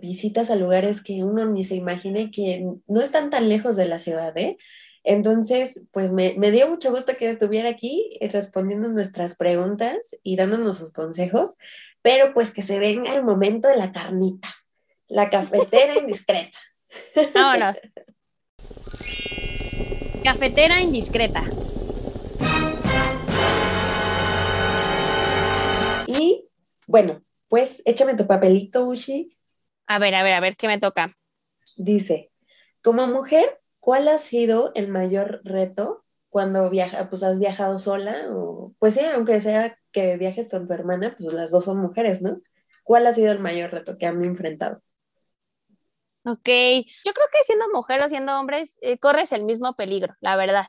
visitas a lugares que uno ni se imagine que no están tan lejos de la ciudad, ¿eh? Entonces, pues me, dio mucho gusto que estuviera aquí eh, respondiendo nuestras preguntas y dándonos sus consejos, pero pues que se venga el momento de la carnita, la cafetera indiscreta. Vámonos. Cafetera indiscreta. Y bueno, pues échame tu papelito, Ushi. A ver, a ver, a ver, ¿qué me toca? Dice, como mujer, ¿cuál ha sido el mayor reto cuando viaja, pues has viajado sola? O, pues sí, aunque sea que viajes con tu hermana, pues las dos son mujeres, ¿no? ¿Cuál ha sido el mayor reto que han enfrentado? Ok, yo creo que siendo mujer o siendo hombres, eh, corres el mismo peligro, la verdad.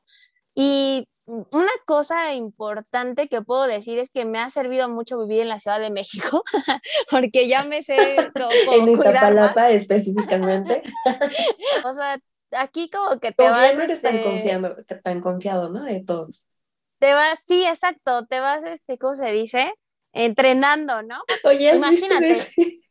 Y una cosa importante que puedo decir es que me ha servido mucho vivir en la Ciudad de México, porque ya me sé cómo, En Iztapalapa específicamente. o sea, aquí como que te como vas... no eres tan, este confiando, tan confiado, ¿no? De todos. Te vas, sí, exacto, te vas, este, ¿cómo se dice? Entrenando, ¿no? Oye, Imagínate.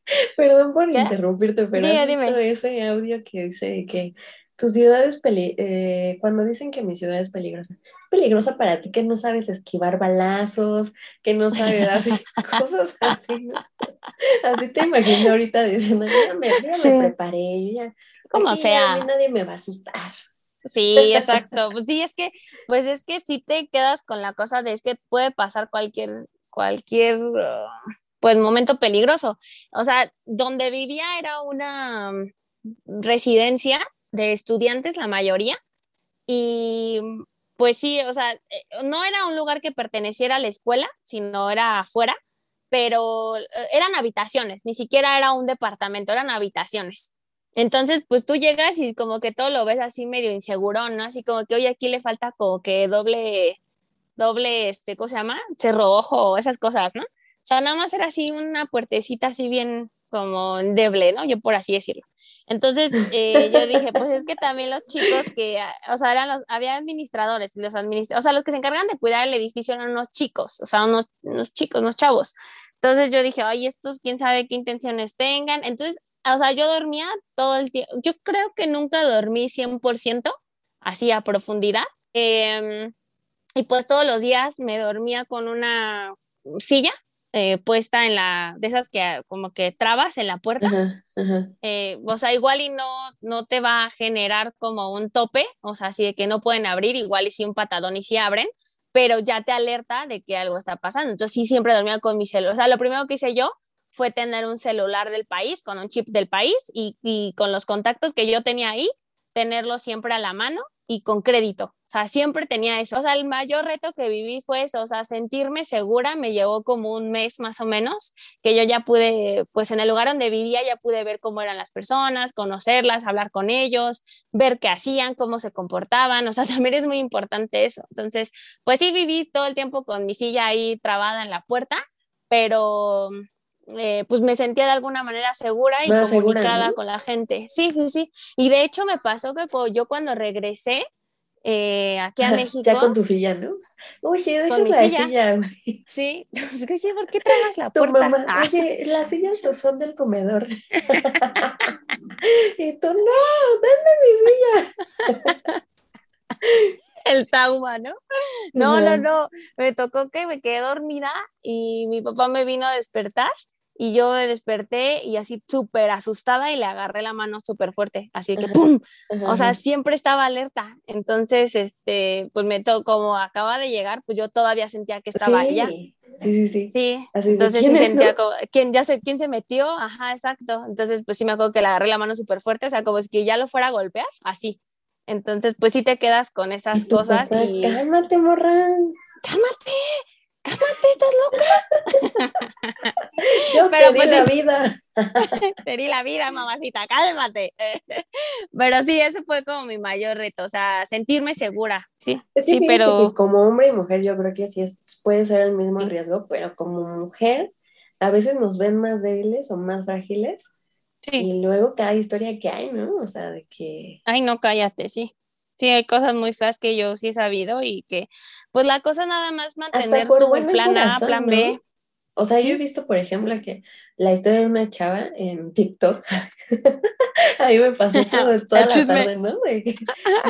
Perdón por interrumpirte, pero ¿has visto ese audio que dice que tu ciudad es peli eh, cuando dicen que mi ciudad es peligrosa, es peligrosa para ti que no sabes esquivar balazos, que no sabes hacer cosas así, ¿no? Así te imagino ahorita diciendo, yo ya me, preparé, yo ya, como sea, a mí nadie me va a asustar. Sí, exacto. Pues sí, es que, pues es que si te quedas con la cosa de es que puede pasar cualquier, cualquier, pues momento peligroso. O sea, donde vivía era una residencia de estudiantes, la mayoría, y pues sí, o sea, eh, no era un lugar que perteneciera a la escuela, sino era afuera, pero eh, eran habitaciones, ni siquiera era un departamento, eran habitaciones. Entonces, pues tú llegas y como que todo lo ves así medio inseguro, ¿no? Así como que, oye, aquí le falta como que doble, doble, este, ¿cómo se llama? Cerro ojo, esas cosas, ¿no? O sea, nada más era así una puertecita así bien, como deble, ¿no? Yo por así decirlo. Entonces eh, yo dije, pues es que también los chicos que, o sea, eran los, había administradores los administradores, o sea, los que se encargan de cuidar el edificio eran unos chicos, o sea, unos, unos chicos, unos chavos. Entonces yo dije, ay, estos, quién sabe qué intenciones tengan. Entonces, o sea, yo dormía todo el tiempo, yo creo que nunca dormí 100% así a profundidad. Em, y pues todos los días me dormía con una silla eh, puesta en la, de esas que ah, como que trabas en la puerta, eh, o sea, igual y no, no te va a generar como un tope, o sea, así de que no pueden abrir, igual y si un patadón y si abren, pero ya te alerta de que algo está pasando. Entonces sí, siempre dormía con mi celular. O sea, lo primero que hice yo fue tener un celular del país, con un chip del país y, y con los contactos que yo tenía ahí, tenerlo siempre a la mano y con crédito. O sea, siempre tenía eso. O sea, el mayor reto que viví fue eso, o sea, sentirme segura me llevó como un mes más o menos, que yo ya pude, pues en el lugar donde vivía ya pude ver cómo eran las personas, conocerlas, hablar con ellos, ver qué hacían, cómo se comportaban, o sea, también es muy importante eso. Entonces, pues sí viví todo el tiempo con mi silla ahí trabada en la puerta, pero eh, pues me sentía de alguna manera segura y comunicada con la gente. Sí, sí, sí. Y de hecho me pasó que yo cuando regresé eh, aquí a México. Ya con tu silla, ¿no? Oye, dejas la silla. silla sí, oye, ¿por qué traes la tu puerta? Mamá, ah. Oye, las sillas son del comedor. y tú, no, dame mi silla. el tauma, ¿no? No, no, no, me tocó que me quedé dormida y mi papá me vino a despertar y yo me desperté y así súper asustada y le agarré la mano súper fuerte, así que ¡pum! O sea, siempre estaba alerta. Entonces, este, pues me tocó, como acaba de llegar, pues yo todavía sentía que estaba ella. Sí, sí, sí. Sí, entonces ¿quién sentía como, ¿quién, ya sé, ¿quién se metió? Ajá, exacto. Entonces, pues sí me acuerdo que le agarré la mano súper fuerte, o sea, como si ya lo fuera a golpear, así. Entonces, pues sí te quedas con esas cosas y... Cálmate, morra. Cálmate, cálmate, estás loca. Yo Pero te di pues, la vida. te di la vida, mamacita, cálmate. Pero sí, ese fue como mi mayor reto, o sea, sentirme segura, sí. Es que sí, pero... como hombre y mujer yo creo que sí es, puede ser el mismo riesgo, pero como mujer a veces nos ven más débiles o más frágiles. Sí. Y luego cada historia que hay, ¿no? O sea, de que... Ay, no, cállate, sí sí hay cosas muy feas que yo sí he sabido y que pues la cosa nada más mantener tu plan A, plan B. O sea, yo he visto, por ejemplo, que la historia de una chava en TikTok, ahí me pasó todo, toda la tarde, ¿no?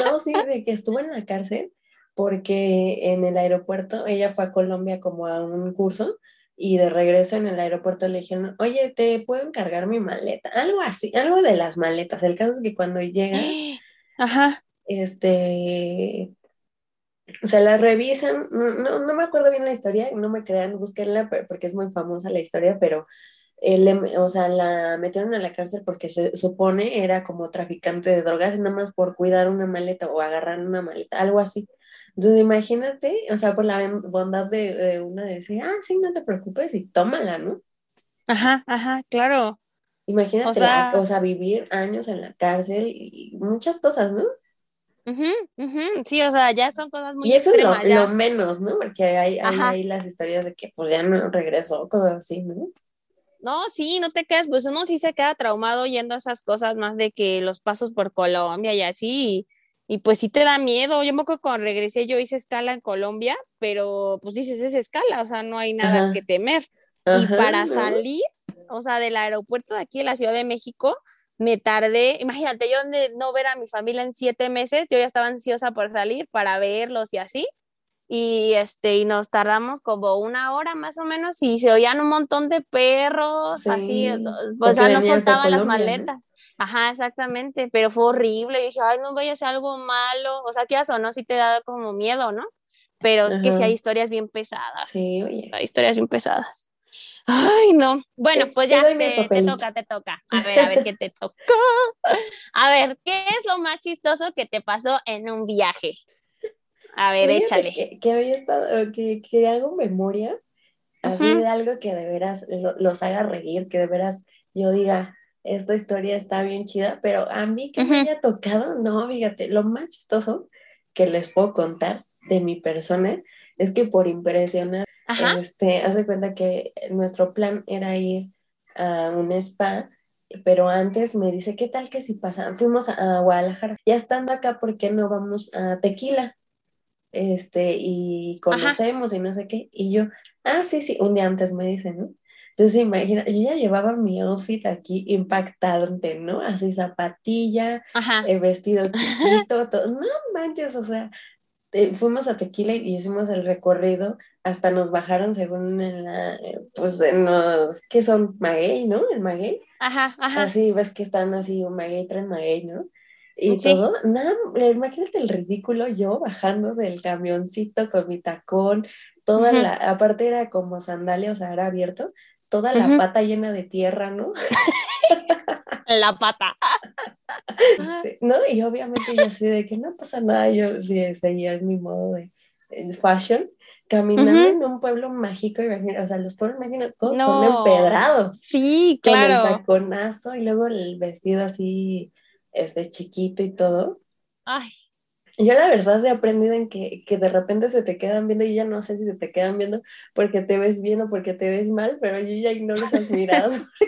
no, sí, de que estuvo en la cárcel porque en el aeropuerto, ella fue a Colombia como a un curso y de regreso en el aeropuerto le dijeron, oye, ¿te puedo encargar mi maleta? Algo así, algo de las maletas. El caso es que cuando llega, Ajá este, se la revisan, no, no, me acuerdo bien la historia, no me crean, búsquenla porque es muy famosa la historia, pero él, o sea, la metieron a la cárcel porque se supone era como traficante de drogas, nada más por cuidar una maleta o agarrar una maleta, algo así. Entonces imagínate, o sea, por la bondad de, de una decir, ah, sí, no te preocupes y tómala, ¿no? Ajá, ajá, claro. Imagínate, o sea, o sea, vivir años en la cárcel y muchas cosas, ¿no? Sí, o sea, ya son cosas muy Y eso es lo, menos, ¿no? Porque hay, hay, las historias de que pues ya no regresó, cosas así, ¿no? No, sí, no te quedas, pues uno sí se queda traumado yendo a esas cosas más de que los pasos por Colombia y así, y, pues sí te da miedo. Yo me acuerdo cuando regresé, yo hice escala en Colombia, pero pues dices, es escala, o sea, no hay nada que temer. y para salir, o sea, del aeropuerto de aquí de la Ciudad de México, me tardé, imagínate, yo de no ver a mi familia en siete meses, yo ya estaba ansiosa por salir para verlos y así, y este, y nos tardamos como una hora más o menos, y se oían un montón de perros, así, o sea, no soltaban las maletas. Ajá, exactamente, pero fue horrible, y dije, ay, no vaya a ser algo malo, o sea, ¿qué o no? Sí te da como miedo, ¿no? Pero es que sí hay historias bien pesadas. Sí, oye. Hay historias bien pesadas. Ay, no. Bueno, pues ya te, toca, te toca. A ver, a ver qué te tocó. A ver, ¿qué es lo más chistoso que te pasó en un viaje? A ver, échale. Que, había estado, que, que hago memoria, así de algo que de veras los haga reír, que de veras yo diga, esta historia está bien chida, pero a mí que me haya tocado, no, fíjate, lo más chistoso que les puedo contar de mi persona es que por impresionar este, haz de cuenta que nuestro plan era ir a un spa, pero antes me dice, ¿qué tal que si pasan? Fuimos a, Guadalajara. Ya estando acá, ¿por qué no vamos a Tequila? Este, y conocemos y no sé qué. Y yo, ah, sí, sí, un día antes me dice, ¿no? Entonces, imagina, yo ya llevaba mi outfit aquí impactante, ¿no? Así zapatilla, el eh, vestido chiquito, todo. No manches, o sea, eh, fuimos a Tequila y hicimos el recorrido, hasta nos bajaron según en la, eh, pues en los, ¿qué son? Maguey, ¿no? El maguey. Ajá, ajá. Así, ves que están así, un maguey, tres maguey, ¿no? Y todo, nada, imagínate el ridículo yo bajando del camioncito con mi tacón, toda la, aparte era como sandalia, o sea, era abierto, toda la pata llena de tierra, ¿no? la pata. Este, no, y obviamente yo así de que no pasa nada, yo sí seguía mi modo de el fashion, caminando en un pueblo mágico, o sea, los pueblos mágicos son empedrados. Sí, claro. Con el taconazo y luego el vestido así, este chiquito y todo. Ay. Yo la verdad he aprendido en que, que, de repente se te quedan viendo y ya no sé si se te quedan viendo porque te ves bien o porque te ves mal, pero yo ya ignoro esas miradas.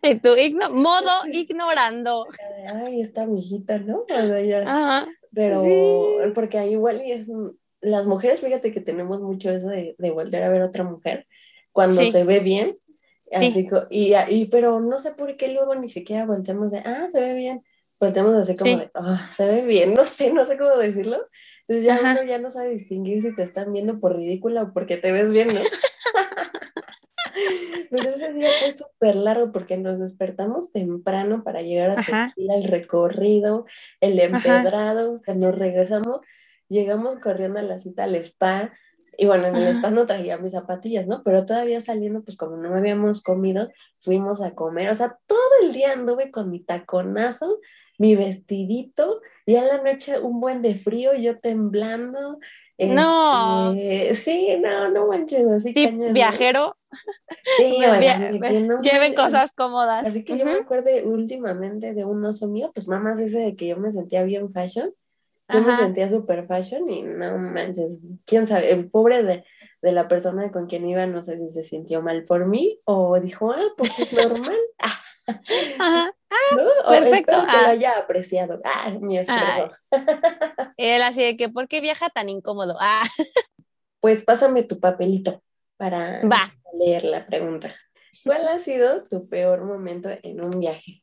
Porque... tu modo ignorando. Ay, esta mijita, ¿no? Ajá. Pero porque ahí igual y es, las mujeres, fíjate que tenemos mucho eso de, de volver a ver a otra mujer cuando se ve bien. Así, y, y, pero no sé por qué luego ni siquiera volteamos de, ah, se ve bien volteamos así como de, oh, se ve bien, no sé, no sé cómo decirlo. Entonces ya uno ya no sabe distinguir si te están viendo por ridícula o porque te ves bien, ¿no? Pero ese día fue súper largo porque nos despertamos temprano para llegar a Tequila, el recorrido, el empedrado. Cuando regresamos, llegamos corriendo a la cita al spa, Y bueno, en el spa no traía mis zapatillas, ¿no? Pero todavía saliendo, pues como no habíamos comido, fuimos a comer. O sea, todo el día anduve con mi taconazo, mi vestidito, y a la noche un buen de frío, yo temblando. No. Este, sí, no, no manches, así que. Viajero. Sí, lleven cosas cómodas. Así que yo me acuerdo últimamente de un oso mío, pues nada más ese de que yo me sentía bien fashion yo me sentía super fashion y no manches, quién sabe, el pobre de, la persona con quien iba, no sé si se sintió mal por mí o dijo, ah, pues es normal. Ajá. Ah, perfecto. que lo ah. haya apreciado. Ah, mi esfuerzo. Él así de que, ¿por qué viaja tan incómodo? Ah. Pues pásame tu papelito para leer la pregunta. ¿Cuál ha sido tu peor momento en un viaje?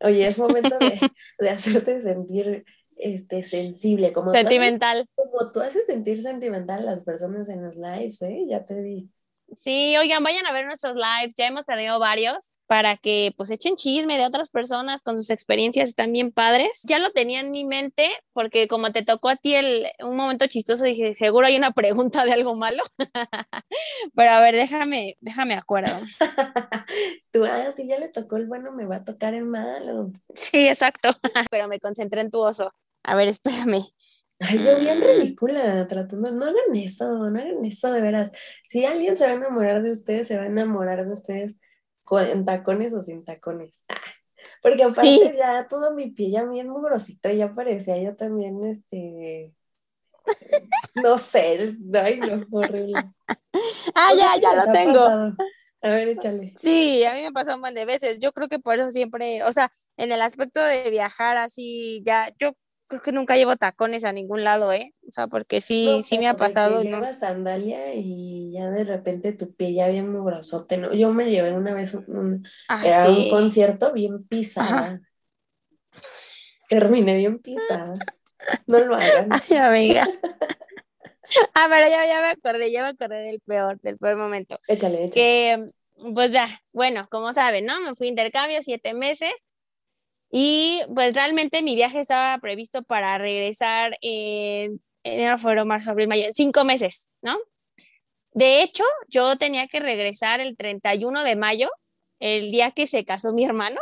Oye, es momento de, hacerte sentir este, sensible, como sentimental. como tú haces sentir sentimental a las personas en los lives, ¿eh? Ya te vi. Sí, oigan, vayan a ver nuestros lives, ya hemos tenido varios para que pues echen chisme de otras personas con sus experiencias están bien padres. Ya lo tenía en mi mente porque como te tocó a ti el, un momento chistoso, dije, seguro hay una pregunta de algo malo. Pero a ver, déjame, déjame acuerdo. Tú, ah, si ya le tocó el bueno, me va a tocar el malo. Sí, exacto. Pero me concentré en tu oso. A ver, espérame. Ay, yo bien ridícula tratando, no hagan eso, no hagan eso de veras. Si alguien se va a enamorar de ustedes, se va a enamorar de ustedes con tacones o sin tacones. Ah, porque aparte ya todo mi pie ya bien mugrosito, ya parecía yo también, este, no sé, ay no, horrible. Ah, ya, ya lo tengo. A ver, échale. Sí, a mí me pasó un montón de veces. Yo creo que por eso siempre, o sea, en el aspecto de viajar así, ya, yo creo que nunca llevo tacones a ningún lado, ¿eh? O sea, porque sí, sí me ha pasado. Que llevas sandalia y ya de repente tu pie ya bien mugrosote, ¿no? Yo me llevé una vez un, ah, a un concierto bien pisada. Terminé bien pisada. No lo hagan. Ay, amiga. ah, pero ya, ya me acordé, ya me acordé del peor, del peor momento. Échale, échale. Que, pues ya, bueno, como saben, ¿no? Me fui a intercambio siete meses y pues realmente mi viaje estaba previsto para regresar en enero, febrero, marzo, abril, mayo, cinco meses, ¿no? De hecho, yo tenía que regresar el 31 de mayo, el día que se casó mi hermano.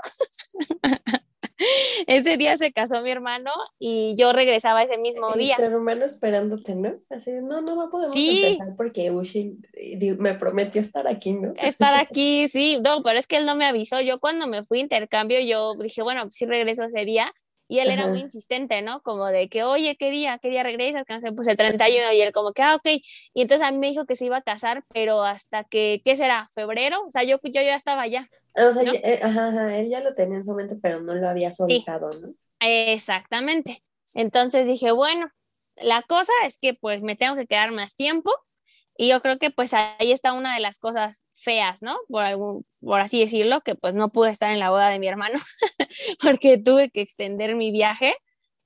ese día se casó mi hermano y yo regresaba ese mismo día. Tu hermano esperándote, ¿no? Así, no, no, no podemos empezar porque Ushi me prometió estar aquí, ¿no? Estar aquí, sí, no, pero es que él no me avisó. Yo cuando me fui a intercambio, yo dije, bueno, pues sí regreso ese día. Y él era muy insistente, ¿no? Como de que, oye, ¿qué día? ¿Qué día regresas? Que no sé, pues el 31 y él como que, ah, ok. Y entonces a mí me dijo que se iba a casar, pero hasta que, ¿qué será? ¿Febrero? O sea, yo, yo ya estaba allá. O sea, eh, ajá, él ya lo tenía en su mente, pero no lo había soltado, ¿no? Exactamente. Entonces dije, bueno, la cosa es que pues me tengo que quedar más tiempo y yo creo que pues ahí está una de las cosas feas, ¿no? Por, algún, por así decirlo, que pues no pude estar en la boda de mi hermano porque tuve que extender mi viaje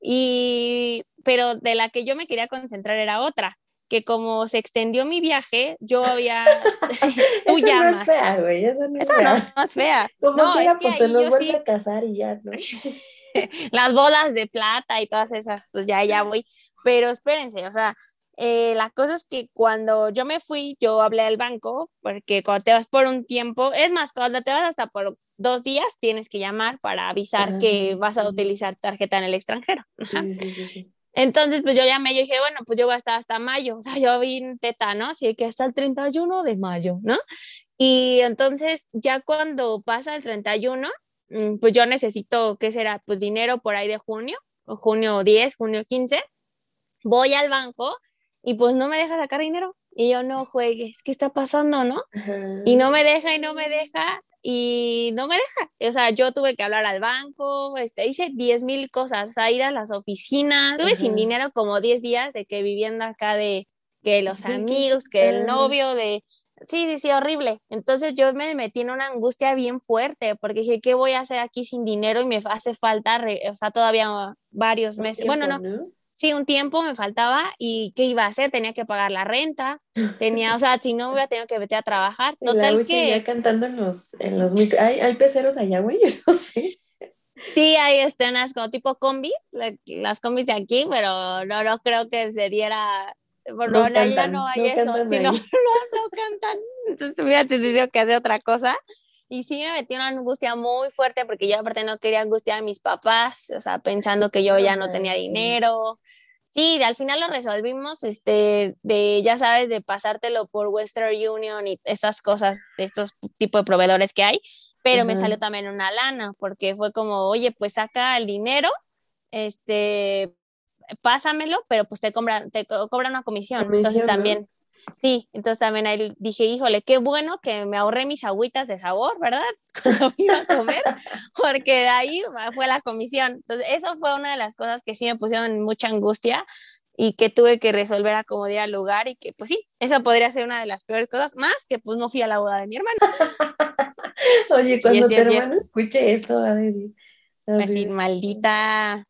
y pero de la que yo me quería concentrar era otra que como se extendió mi viaje, yo había... Tú Eso no es fea, güey, eso no es fea. No, es fea. Como no, que es pues se nos vuelve a casar y ya, ¿no? Las bodas de plata y todas esas, pues ya, ya voy. Pero espérense, o sea, eh, la cosa es que cuando yo me fui, yo hablé al banco, porque cuando te vas por un tiempo, es más, cuando te vas hasta por dos días, tienes que llamar para avisar ah, que vas a utilizar tarjeta en el extranjero. Sí, sí, sí, entonces, pues yo llamé, yo dije, bueno, pues yo voy a estar hasta mayo, o sea, yo vi teta, ¿no? Así que hasta el 31 de mayo, ¿no? Y entonces, ya cuando pasa el 31, mm, pues yo necesito, ¿qué será? Pues dinero por ahí de junio, o junio 10, junio 15, voy al banco y pues no me deja sacar dinero. Y yo no juegues, ¿qué está pasando, no? Y no me deja y no me deja y no me deja. O sea, yo tuve que hablar al banco, este, hice 10 mil cosas, a ir a las oficinas. Tuve sin dinero como 10 días de que viviendo acá de que los amigos, que el novio, de... Sí, sí, sí, horrible. Entonces yo me metí en una angustia bien fuerte porque dije, ¿qué voy a hacer aquí sin dinero? Y me hace falta, o sea, todavía varios meses. bueno, no sí, un tiempo me faltaba y ¿qué iba a hacer? Tenía que pagar la renta, tenía, o sea, si no, hubiera tenido que meter a trabajar. Total la que... ya cantando en los, en los ¿Hay, ¿Hay peceros allá, güey? No sé. Sí, hay escenas como tipo combis, las combis de aquí, pero no, no creo que se diera Por no, ya no hay eso. no, no, no cantan. Entonces hubiera tenido que hacer otra cosa. Y sí me metí una angustia muy fuerte porque yo aparte no quería angustiar a mis papás, o sea, pensando que yo ya no tenía dinero. Sí, al final lo resolvimos, este, de, ya sabes, de pasártelo por Western Union y esas cosas, de estos tipos de proveedores que hay, pero me salió también una lana, porque fue como, oye, pues saca el dinero, este, pásamelo, pero pues te cobran, te cobran una comisión. Entonces también, sí, entonces también ahí dije, híjole, qué bueno que me ahorré mis agüitas de sabor, ¿verdad? Cuando iba a comer, porque de ahí fue la comisión. Entonces, eso fue una de las cosas que sí me pusieron mucha angustia y que tuve que resolver a como al lugar y que pues sí, esa podría ser una de las peores cosas, más que pues no fui a la boda de mi hermano. Oye, cuando tu hermano escuche esto, va a decir... Así, maldita,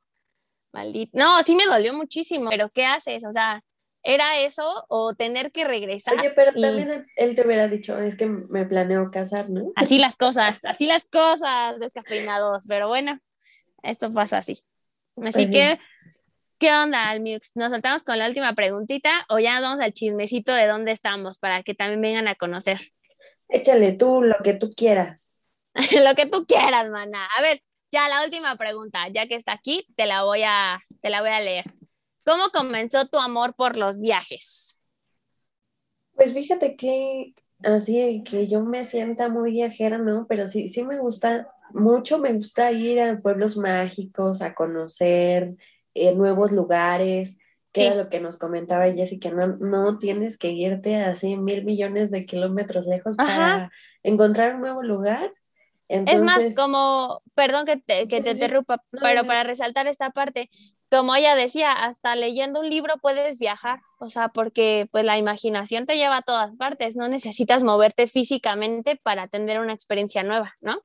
maldita. No, sí me dolió muchísimo, pero ¿qué haces? O sea, ¿era eso o tener que regresar? Oye, pero también él te hubiera dicho, es que me planeo casar, ¿no? Así las cosas, así las cosas, descafeinados, pero bueno, esto pasa así. Así que, ¿qué onda, Almux? ¿Nos saltamos con la última preguntita o ya nos vamos al chismecito de dónde estamos para que también vengan a conocer? Échale tú lo que tú quieras. lo que tú quieras, mana. A ver, ya la última pregunta, ya que está aquí, te la voy a, te la voy a leer. ¿Cómo comenzó tu amor por los viajes? Pues fíjate que así que yo me sienta muy viajera, ¿no? Pero sí, sí me gusta mucho, me gusta ir a pueblos mágicos, a conocer eh, nuevos lugares, que era lo que nos comentaba Jessica, no, no tienes que irte así mil millones de kilómetros lejos para encontrar un nuevo lugar. Es más, como, perdón que te, que te interrumpa, pero para resaltar esta parte, como ella decía, hasta leyendo un libro puedes viajar, o sea, porque pues la imaginación te lleva a todas partes, no necesitas moverte físicamente para tener una experiencia nueva, ¿no?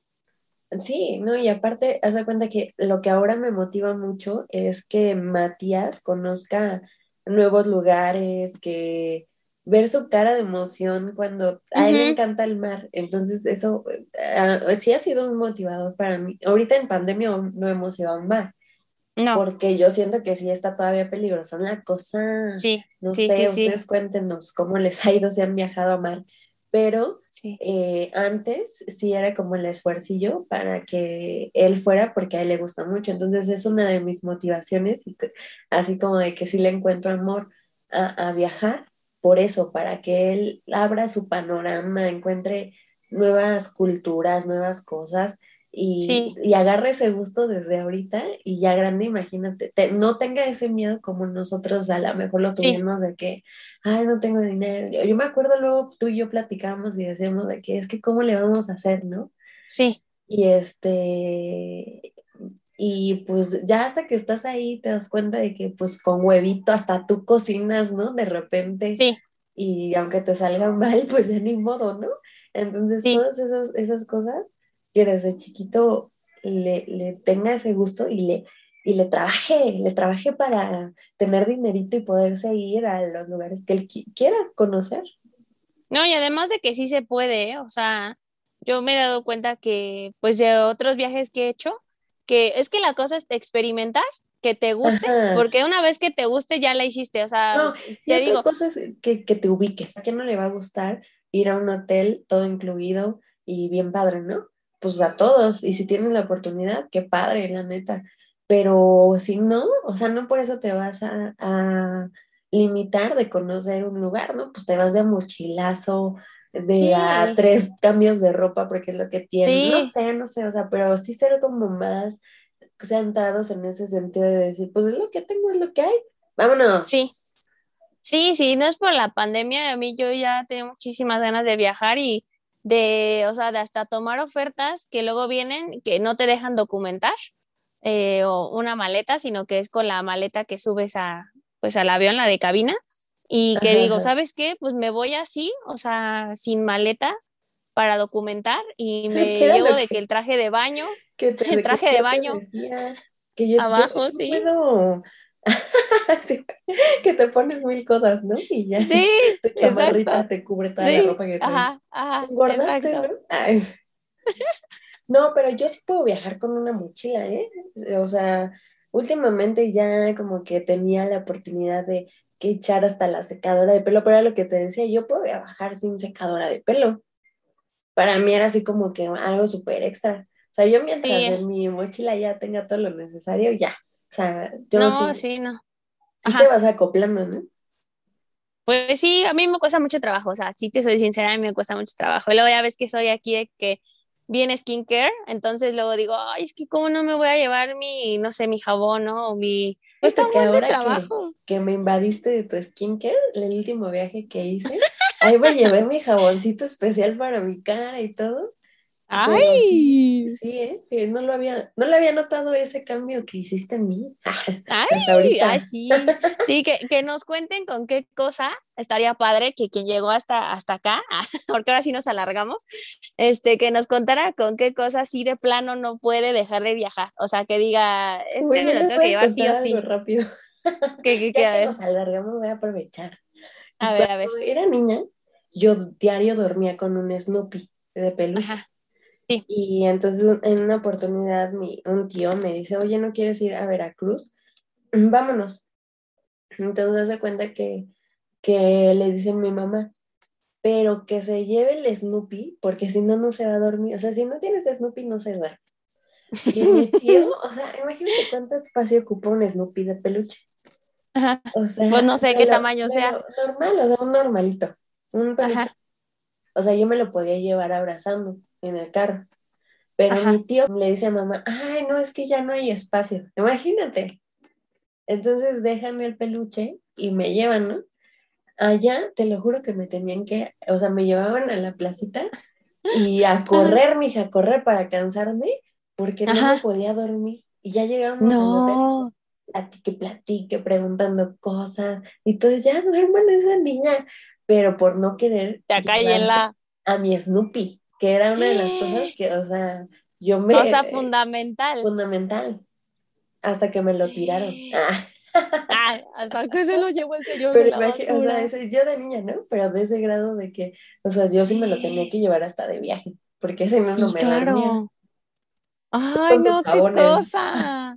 Sí, no, y aparte, haz de cuenta que lo que ahora me motiva mucho es que Matías conozca nuevos lugares, que ver su cara de emoción cuando a él le encanta el mar. Entonces, eso ah, sí ha sido un motivador para mí. Ahorita en pandemia no hemos ido a un mar. No. Porque yo siento que sí está todavía peligrosa la cosa. Sí. No sé, ustedes cuéntenos cómo les ha ido si han viajado a mar. Pero eh, antes sí era como el esfuercillo para que él fuera porque a él le gusta mucho. Entonces es una de mis motivaciones, y así como de que sí le encuentro amor a, a viajar por eso, para que él abra su panorama, encuentre nuevas culturas, nuevas cosas y, y, agarre ese gusto desde ahorita y ya grande, imagínate, no tenga ese miedo como nosotros a lo mejor lo tuvimos de que, ay, no tengo dinero. Yo, yo, me acuerdo luego tú y yo platicábamos y decíamos de que es que cómo le vamos a hacer, ¿no? Sí. Y este, y pues ya hasta que estás ahí te das cuenta de que pues con huevito hasta tú cocinas, ¿no? De repente. Sí. Y aunque te salga mal, pues ya ni modo, ¿no? Entonces todas esas, esas cosas que desde chiquito le, le tenga ese gusto y le, y le trabaje, le trabaje para tener dinerito y poderse ir a los lugares que él quiera conocer. No, y además de que sí se puede, ¿eh? o sea, yo me he dado cuenta que pues de otros viajes que he hecho, que es que la cosa es experimentar, que te guste, porque una vez que te guste ya la hiciste, o sea, no, ya digo. cosa es que, que te ubiques. ¿A quién no le va a gustar ir a un hotel todo incluido y bien padre, no? Pues a todos, y si tienes la oportunidad, qué padre, la neta. Pero si no, o sea, no por eso te vas a, a limitar de conocer un lugar, ¿no? Pues te vas de mochilazo, de a tres cambios de ropa porque es lo que tienen. No sé, no sé, o sea, pero sí ser como más centrados en ese sentido de decir, pues es lo que tengo, es lo que hay. Vámonos. Sí. Sí, sí, no es por la pandemia, a mí yo ya tenía muchísimas ganas de viajar y de, o sea, de hasta tomar ofertas que luego vienen que no te dejan documentar eh, o una maleta, sino que es con la maleta que subes a, pues al avión, la de cabina, y que digo, ¿sabes qué? Pues me voy así, o sea, sin maleta para documentar y me llevo de que el traje de baño, el traje de baño que yo, abajo, sí. que te pones mil cosas, ¿no? Y ya sí, tu chamarrita te cubre toda la ropa que te ajá, ajá, guardaste, ¿no? no, pero yo sí puedo viajar con una mochila, ¿eh? O sea, últimamente ya como que tenía la oportunidad de que echar hasta la secadora de pelo, pero era lo que te decía, yo podía bajar sin secadora de pelo. Para mí era así como que algo súper extra. O sea, yo mientras en mi mochila ya tenga todo lo necesario, ya. O sea, yo no, sí, no. Sí te vas acoplando, ¿no? Pues sí, a mí me cuesta mucho trabajo, o sea, si te soy sincera, a mí me cuesta mucho trabajo. Y luego ya ves que soy aquí de que viene skincare, entonces luego digo, ay, es que cómo no me voy a llevar mi, no sé, mi jabón, ¿no? O mi... Está que ahora trabajo. Que, me invadiste de tu skincare, el último viaje que hice, ahí me llevé mi jaboncito especial para mi cara y todo. ¡Ay! Sí, ¿eh? no lo había, no le había notado ese cambio que hiciste en mí. ¡Ay! ay sí, sí que, que, nos cuenten con qué cosa estaría padre que quien llegó hasta, hasta acá, porque ahora sí nos alargamos, este, que nos contara con qué cosa así de plano no puede dejar de viajar. O sea, que diga, este me lo tengo que llevar sí o sí. rápido. que, ya que nos alargamos, voy a aprovechar. A ver, a ver. era niña, yo diario dormía con un Snoopy de peluche. Sí. Y entonces en una oportunidad mi, un tío me dice, oye, ¿no quieres ir a Veracruz? Vámonos. Entonces se cuenta que, que le dice mi mamá, pero que se lleve el Snoopy, porque si no, no se va a dormir. O sea, si no tienes Snoopy, no se duerme. Y mi tío, o sea, imagínate cuánto espacio ocupa un Snoopy de peluche. O sea, pues no sé qué tamaño sea. Normal, o sea, un normalito. Un peluche. O sea, yo me lo podía llevar abrazando en el carro. Pero mi tío le dice a mamá, ay, no, es que ya no hay espacio. Imagínate. Entonces dejan el peluche y me llevan, ¿no? Allá, te lo juro que me tenían que, o sea, me llevaban a la placita y a correr, mija, a correr para cansarme, porque no me podía dormir. Y ya llegamos no. a ti que platique, preguntando cosas, y entonces ya duerman esa niña, pero por no querer la a mi Snoopy que era una de las cosas que, o sea, yo me... Cosa fundamental. Fundamental. Hasta que me lo tiraron. Ah, hasta que se lo llevó el señor Pero de o sea, yo de niña, ¿no? Pero de ese grado de que, o sea, yo sí me lo tenía que llevar hasta de viaje, porque ese no, no me claro. Ay, no, qué cosa.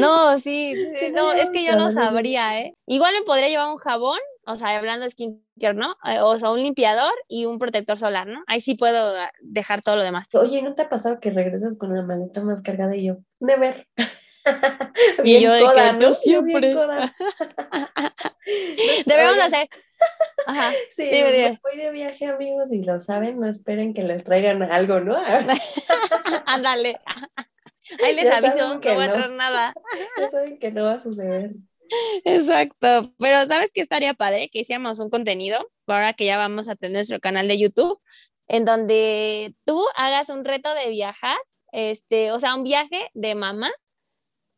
no, sí, no, es que yo no sabría, ¿eh? Igual me podría llevar un jabón o sea, hablando de skincare, ¿no? Eh, o sea, un limpiador y un protector solar, ¿no? Ahí sí puedo ah, dejar todo lo demás. Oye, ¿no te ha pasado que regresas con la maleta más cargada y yo? Never. y yo de que yo siempre. Debemos hacer. Ajá. Sí, voy de viaje, amigos, y lo saben, no esperen que les traigan algo, ¿no? Ándale. Ahí les aviso que no va a traer nada. Ya saben que no va a suceder. Exacto, pero ¿sabes qué estaría padre? Que hiciéramos un contenido, ahora que ya vamos a tener nuestro canal de YouTube, en donde tú hagas un reto de viajar, este, o sea, un viaje de mamá,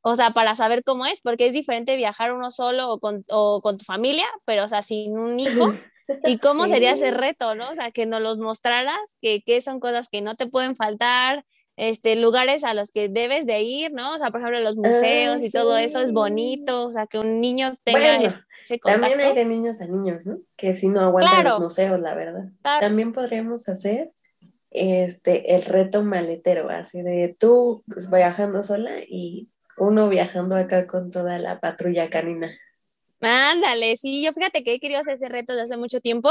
o sea, para saber cómo es, porque es diferente viajar uno solo o con, o con tu familia, pero, o sea, sin un hijo. ¿Y cómo sería ese reto, no? O sea, que nos los mostraras, que, que son cosas que no te pueden faltar, este, lugares a los que debes de ir, ¿no? O sea, por ejemplo, los museos y todo eso es bonito, o sea, que un niño tenga ese contacto. También hay de niños a niños, ¿no? Que si no aguantan los museos, la verdad. También podríamos hacer este, el reto maletero, así de tú viajando sola y uno viajando acá con toda la patrulla canina. Ándale, sí, yo fíjate que he querido hacer ese reto desde hace mucho tiempo,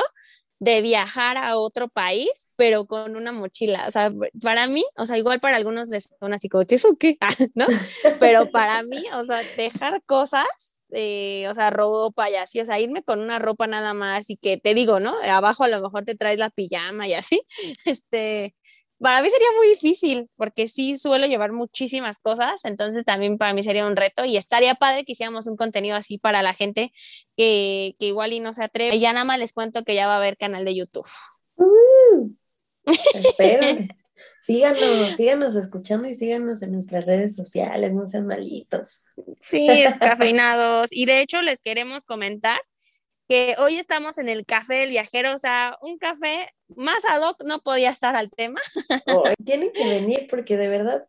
de viajar a otro país, pero con una mochila. O sea, para mí, o sea, igual para algunos les son así como, ¿qué es o qué? ¿No? Pero para mí, o sea, dejar cosas, eh, o sea, ropa y así, o sea, irme con una ropa nada más y que te digo, ¿no? Abajo a lo mejor te traes la pijama y así, este, para mí sería muy difícil porque sí suelo llevar muchísimas cosas, entonces también para mí sería un reto y estaría padre que hiciéramos un contenido así para la gente que, igual y no se atreve. Y ya nada más les cuento que ya va a haber canal de YouTube. Uh, síganos, síganos escuchando y síganos en nuestras redes sociales, no sean malitos. Sí, cafeinados. Y de hecho les queremos comentar que hoy estamos en el café del viajero, o sea, un café más ad hoc no podía estar al tema. tienen que venir porque de verdad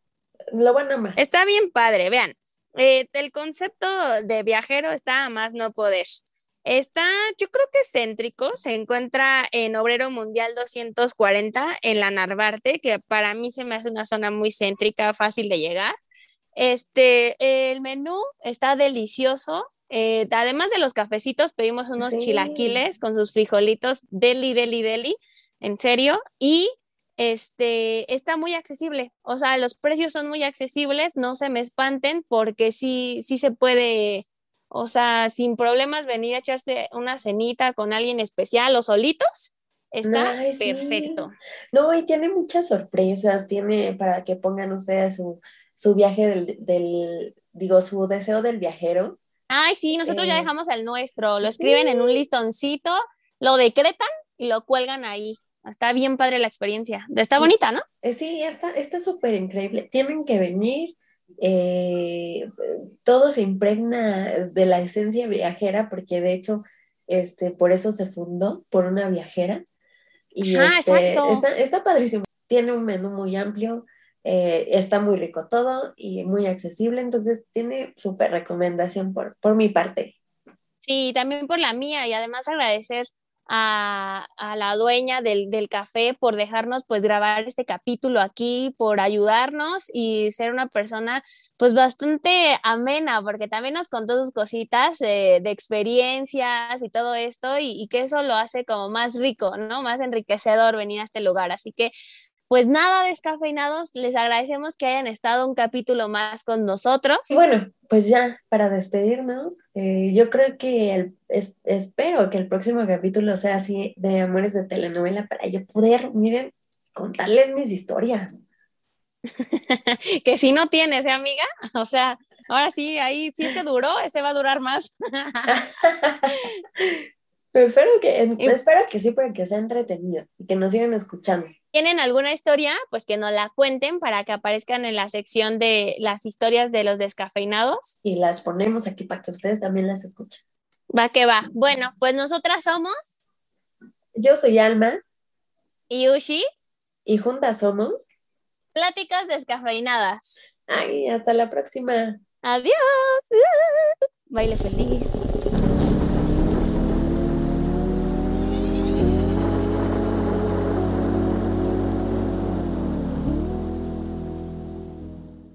lo van a amar. Está bien padre, vean, eh, el concepto de viajero está a más no poder. Está, yo creo que céntrico, se encuentra en Obrero Mundial 240 en la Narvarte, que para mí se me hace una zona muy céntrica, fácil de llegar. Este, el menú está delicioso, Eh, además de los cafecitos, pedimos unos Sí. chilaquiles con sus frijolitos, deli, deli, deli, en serio. Y este está muy accesible. O sea, los precios son muy accesibles, no se me espanten, porque sí, sí se puede, o sea, sin problemas venir a echarse una cenita con alguien especial o solitos. Está Ay, sí. perfecto. No, y tiene muchas sorpresas, tiene para que pongan ustedes su, su viaje del, del, digo, su deseo del viajero. Ay, sí, nosotros ya Eh, dejamos el nuestro. Lo escriben en un listoncito, lo decretan y lo cuelgan ahí. Está bien padre la experiencia. Está Sí. bonita, ¿no? Eh, sí, está está súper increíble. Tienen que venir, eh, todo se impregna de la esencia viajera, porque de hecho, este, por eso se fundó, por una viajera. Y Ajá, este, exacto. está, está padrísimo. Tiene un menú muy amplio, eh, está muy rico todo y muy accesible, entonces tiene súper recomendación por, por mi parte. Sí, también por la mía y además agradecer a, a la dueña del, del café por dejarnos pues grabar este capítulo aquí, por ayudarnos y ser una persona pues bastante amena, porque también nos contó sus cositas de, de experiencias y todo esto y, y que eso lo hace como más rico, ¿no? Más enriquecedor venir a este lugar. Así que pues nada, descafeinados, les agradecemos que hayan estado un capítulo más con nosotros. Y bueno, pues ya para despedirnos, eh, yo creo que el- es- espero que el próximo capítulo sea así de Amores de telenovela para yo poder, miren, contarles mis historias. que si no tienes, ¿eh, amiga? O sea, ahora sí, ahí sí te duró, ese va a durar más. espero que, Y- espero que sí, para que sea entretenido y que nos sigan escuchando. ¿Tienen alguna historia? Pues que nos la cuenten para que aparezcan en la sección de las historias de los descafeinados. Y las ponemos aquí para que ustedes también las escuchen. Va que va. Bueno, pues nosotras somos Yo soy Alma Yushi, y juntas somos. pláticas descafeinadas. Ay, hasta la próxima. Adiós. Baile feliz.